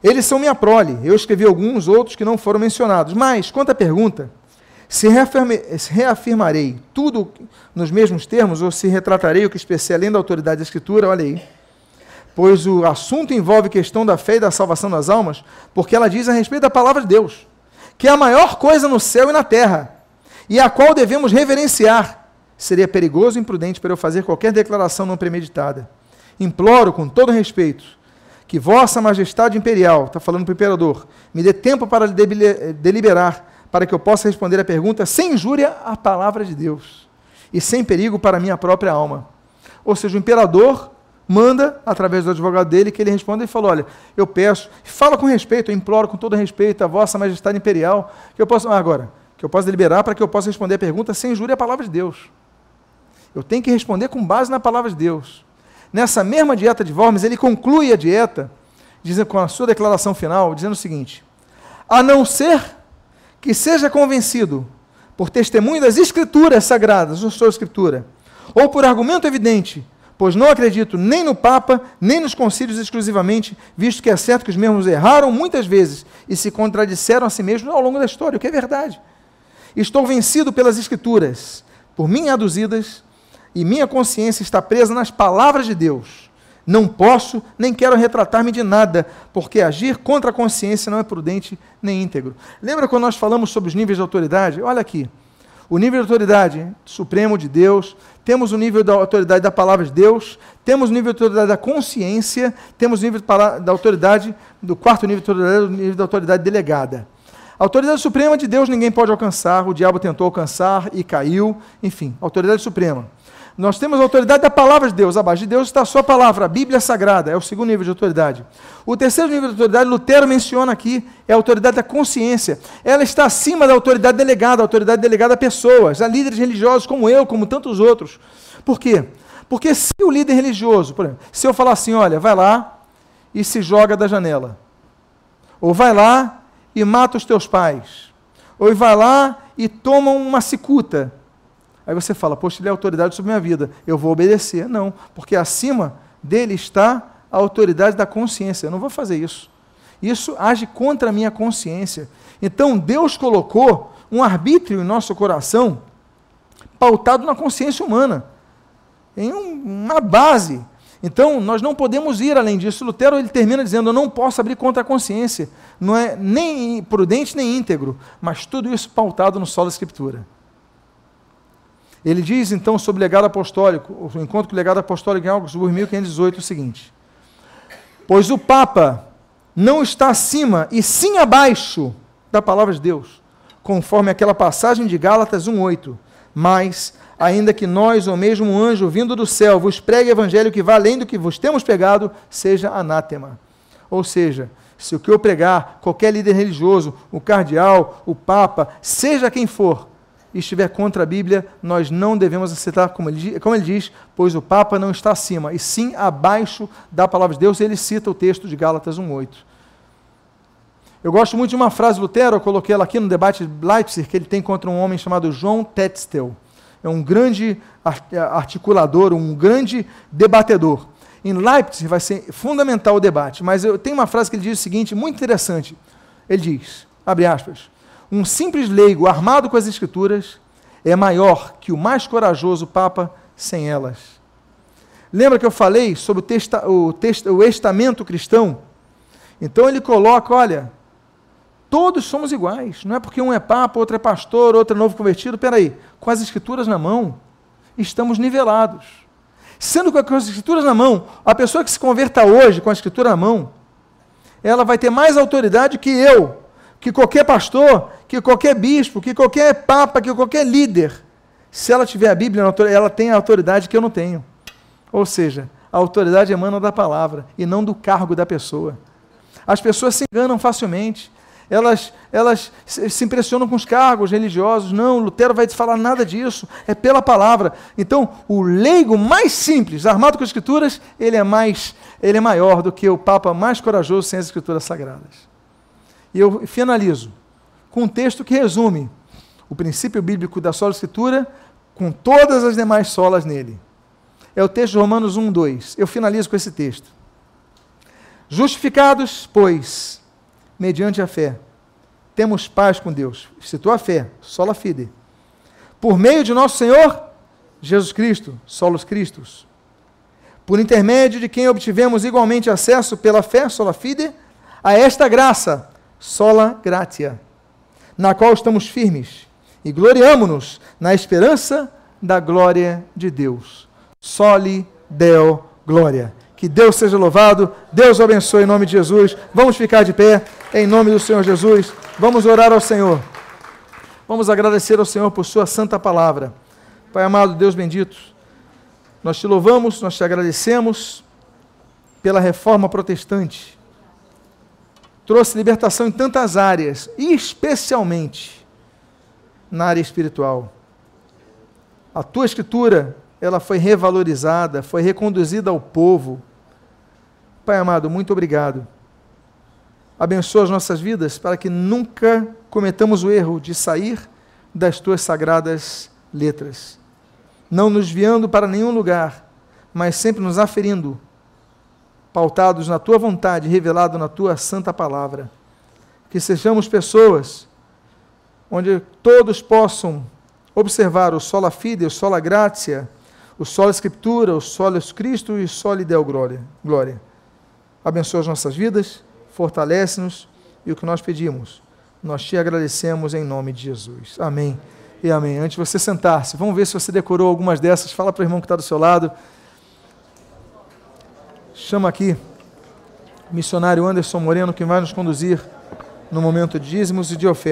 S1: Eles são minha prole, eu escrevi alguns outros que não foram mencionados. Mas, quanto à pergunta, se, reafirmarei tudo nos mesmos termos ou se retratarei o que expressei além da autoridade da Escritura, olha aí. Pois o assunto envolve questão da fé e da salvação das almas, porque ela diz a respeito da palavra de Deus, que é a maior coisa no céu e na terra, e a qual devemos reverenciar. Seria perigoso e imprudente para eu fazer qualquer declaração não premeditada imploro com todo respeito que Vossa Majestade Imperial, está falando para o imperador, me dê tempo para deliberar, para que eu possa responder a pergunta sem injúria à palavra de Deus e sem perigo para a minha própria alma. Ou seja, o imperador manda, através do advogado dele, que ele responda e fala: Olha, eu peço, fala com respeito, eu imploro com todo respeito a Vossa Majestade Imperial, que eu possa, agora, que eu possa deliberar para que eu possa responder a pergunta sem injúria à palavra de Deus. Eu tenho que responder com base na palavra de Deus nessa mesma dieta de Worms, ele conclui a dieta dizendo, com a sua declaração final, dizendo o seguinte: a não ser que seja convencido por testemunho das escrituras sagradas, ou sua escritura, ou por argumento evidente, pois não acredito nem no Papa, nem nos concílios exclusivamente, visto que é certo que os mesmos erraram muitas vezes e se contradisseram a si mesmos ao longo da história, o que é verdade. Estou vencido pelas escrituras, por mim aduzidas, e minha consciência está presa nas palavras de Deus. Não posso nem quero retratar-me de nada, porque agir contra a consciência não é prudente nem íntegro. Lembra quando nós falamos sobre os níveis de autoridade? Olha aqui. O nível de autoridade supremo de Deus, temos o nível da autoridade da palavra de Deus, temos o nível de autoridade da consciência, temos o nível da autoridade, do quarto nível de autoridade, o nível da autoridade delegada. A autoridade suprema de Deus ninguém pode alcançar, o diabo tentou alcançar e caiu, enfim, autoridade suprema. Nós temos a autoridade da palavra de Deus. Abaixo de Deus está a sua palavra, a Bíblia Sagrada. É o segundo nível de autoridade. O terceiro nível de autoridade, Lutero menciona aqui, é a autoridade da consciência. Ela está acima da autoridade delegada, a autoridade delegada a pessoas, a líderes religiosos como eu, como tantos outros. Por quê? Porque se o líder religioso, por exemplo, se eu falar assim, olha, vai lá e se joga da janela. Ou vai lá e mata os teus pais. Ou vai lá e toma uma cicuta Aí você fala, poxa, ele é autoridade sobre minha vida, eu vou obedecer. Não, porque acima dele está a autoridade da consciência. Eu não vou fazer isso. Isso age contra a minha consciência. Então Deus colocou um arbítrio em nosso coração pautado na consciência humana, em um, uma base. Então, nós não podemos ir além disso. Lutero ele termina dizendo: Eu não posso abrir contra a consciência. Não é nem prudente nem íntegro, mas tudo isso pautado no solo da Escritura. Ele diz então sobre o legado apostólico, o encontro com o legado apostólico em Augsburg, 1518, o seguinte: Pois o Papa não está acima e sim abaixo da palavra de Deus, conforme aquela passagem de Gálatas 1,8. Mas, ainda que nós, ou mesmo um anjo vindo do céu, vos pregue evangelho que vá além do que vos temos pregado, seja anátema. Ou seja, se o que eu pregar, qualquer líder religioso, o cardeal, o papa, seja quem for, estiver contra a Bíblia, nós não devemos aceitar, como ele, como ele diz, pois o Papa não está acima, e sim abaixo da palavra de Deus. Ele cita o texto de Gálatas 1,8. Eu gosto muito de uma frase de Lutero, eu coloquei ela aqui no debate de Leipzig, que ele tem contra um homem chamado João Tetzel. É um grande articulador, um grande debatedor. Em Leipzig vai ser fundamental o debate, mas eu tenho uma frase que ele diz o seguinte, muito interessante. Ele diz, abre aspas, um simples leigo armado com as Escrituras é maior que o mais corajoso Papa sem elas. Lembra que eu falei sobre o, testa, o, testa, o estamento cristão? Então ele coloca: olha, todos somos iguais. Não é porque um é Papa, outro é pastor, outro é novo convertido. Peraí, com as Escrituras na mão, estamos nivelados. Sendo com as Escrituras na mão, a pessoa que se converta hoje com a Escritura na mão, ela vai ter mais autoridade que eu, que qualquer pastor, que qualquer bispo, que qualquer papa, que qualquer líder, se ela tiver a Bíblia, ela tem a autoridade que eu não tenho. Ou seja, a autoridade emana da palavra e não do cargo da pessoa. As pessoas se enganam facilmente. Elas, elas se impressionam com os cargos religiosos. Não, Lutero vai te falar nada disso. É pela palavra. Então, o leigo mais simples, armado com as escrituras, ele é mais, ele é maior do que o papa mais corajoso sem as escrituras sagradas. E eu finalizo com um texto que resume o princípio bíblico da sola escritura com todas as demais solas nele. É o texto de Romanos 1, 2. Eu finalizo com esse texto. Justificados, pois, mediante a fé, temos paz com Deus. Citou a fé, sola fide. Por meio de nosso Senhor Jesus Cristo, solos Cristos. Por intermédio de quem obtivemos igualmente acesso pela fé, sola fide, a esta graça sola gratia, na qual estamos firmes e gloriamo-nos na esperança da glória de Deus. Soli Deo Glória. Que Deus seja louvado, Deus o abençoe em nome de Jesus. Vamos ficar de pé em nome do Senhor Jesus. Vamos orar ao Senhor. Vamos agradecer ao Senhor por Sua santa palavra. Pai amado, Deus bendito, nós te louvamos, nós te agradecemos pela reforma protestante trouxe libertação em tantas áreas, e especialmente na área espiritual. A tua escritura, ela foi revalorizada, foi reconduzida ao povo. Pai amado, muito obrigado. Abençoa as nossas vidas para que nunca cometamos o erro de sair das tuas sagradas letras, não nos viando para nenhum lugar, mas sempre nos aferindo pautados na tua vontade, revelado na tua santa palavra. Que sejamos pessoas onde todos possam observar o sola fide, o sola gratia, o sola escritura, o sola Cristo e o sola deo glória. glória. Abençoa as nossas vidas, fortalece-nos e o que nós pedimos, nós te agradecemos em nome de Jesus. Amém e amém. Antes de você sentar-se, vamos ver se você decorou algumas dessas. Fala para o irmão que está do seu lado chama aqui o missionário Anderson Moreno, que vai nos conduzir no momento de dízimos e de oferta.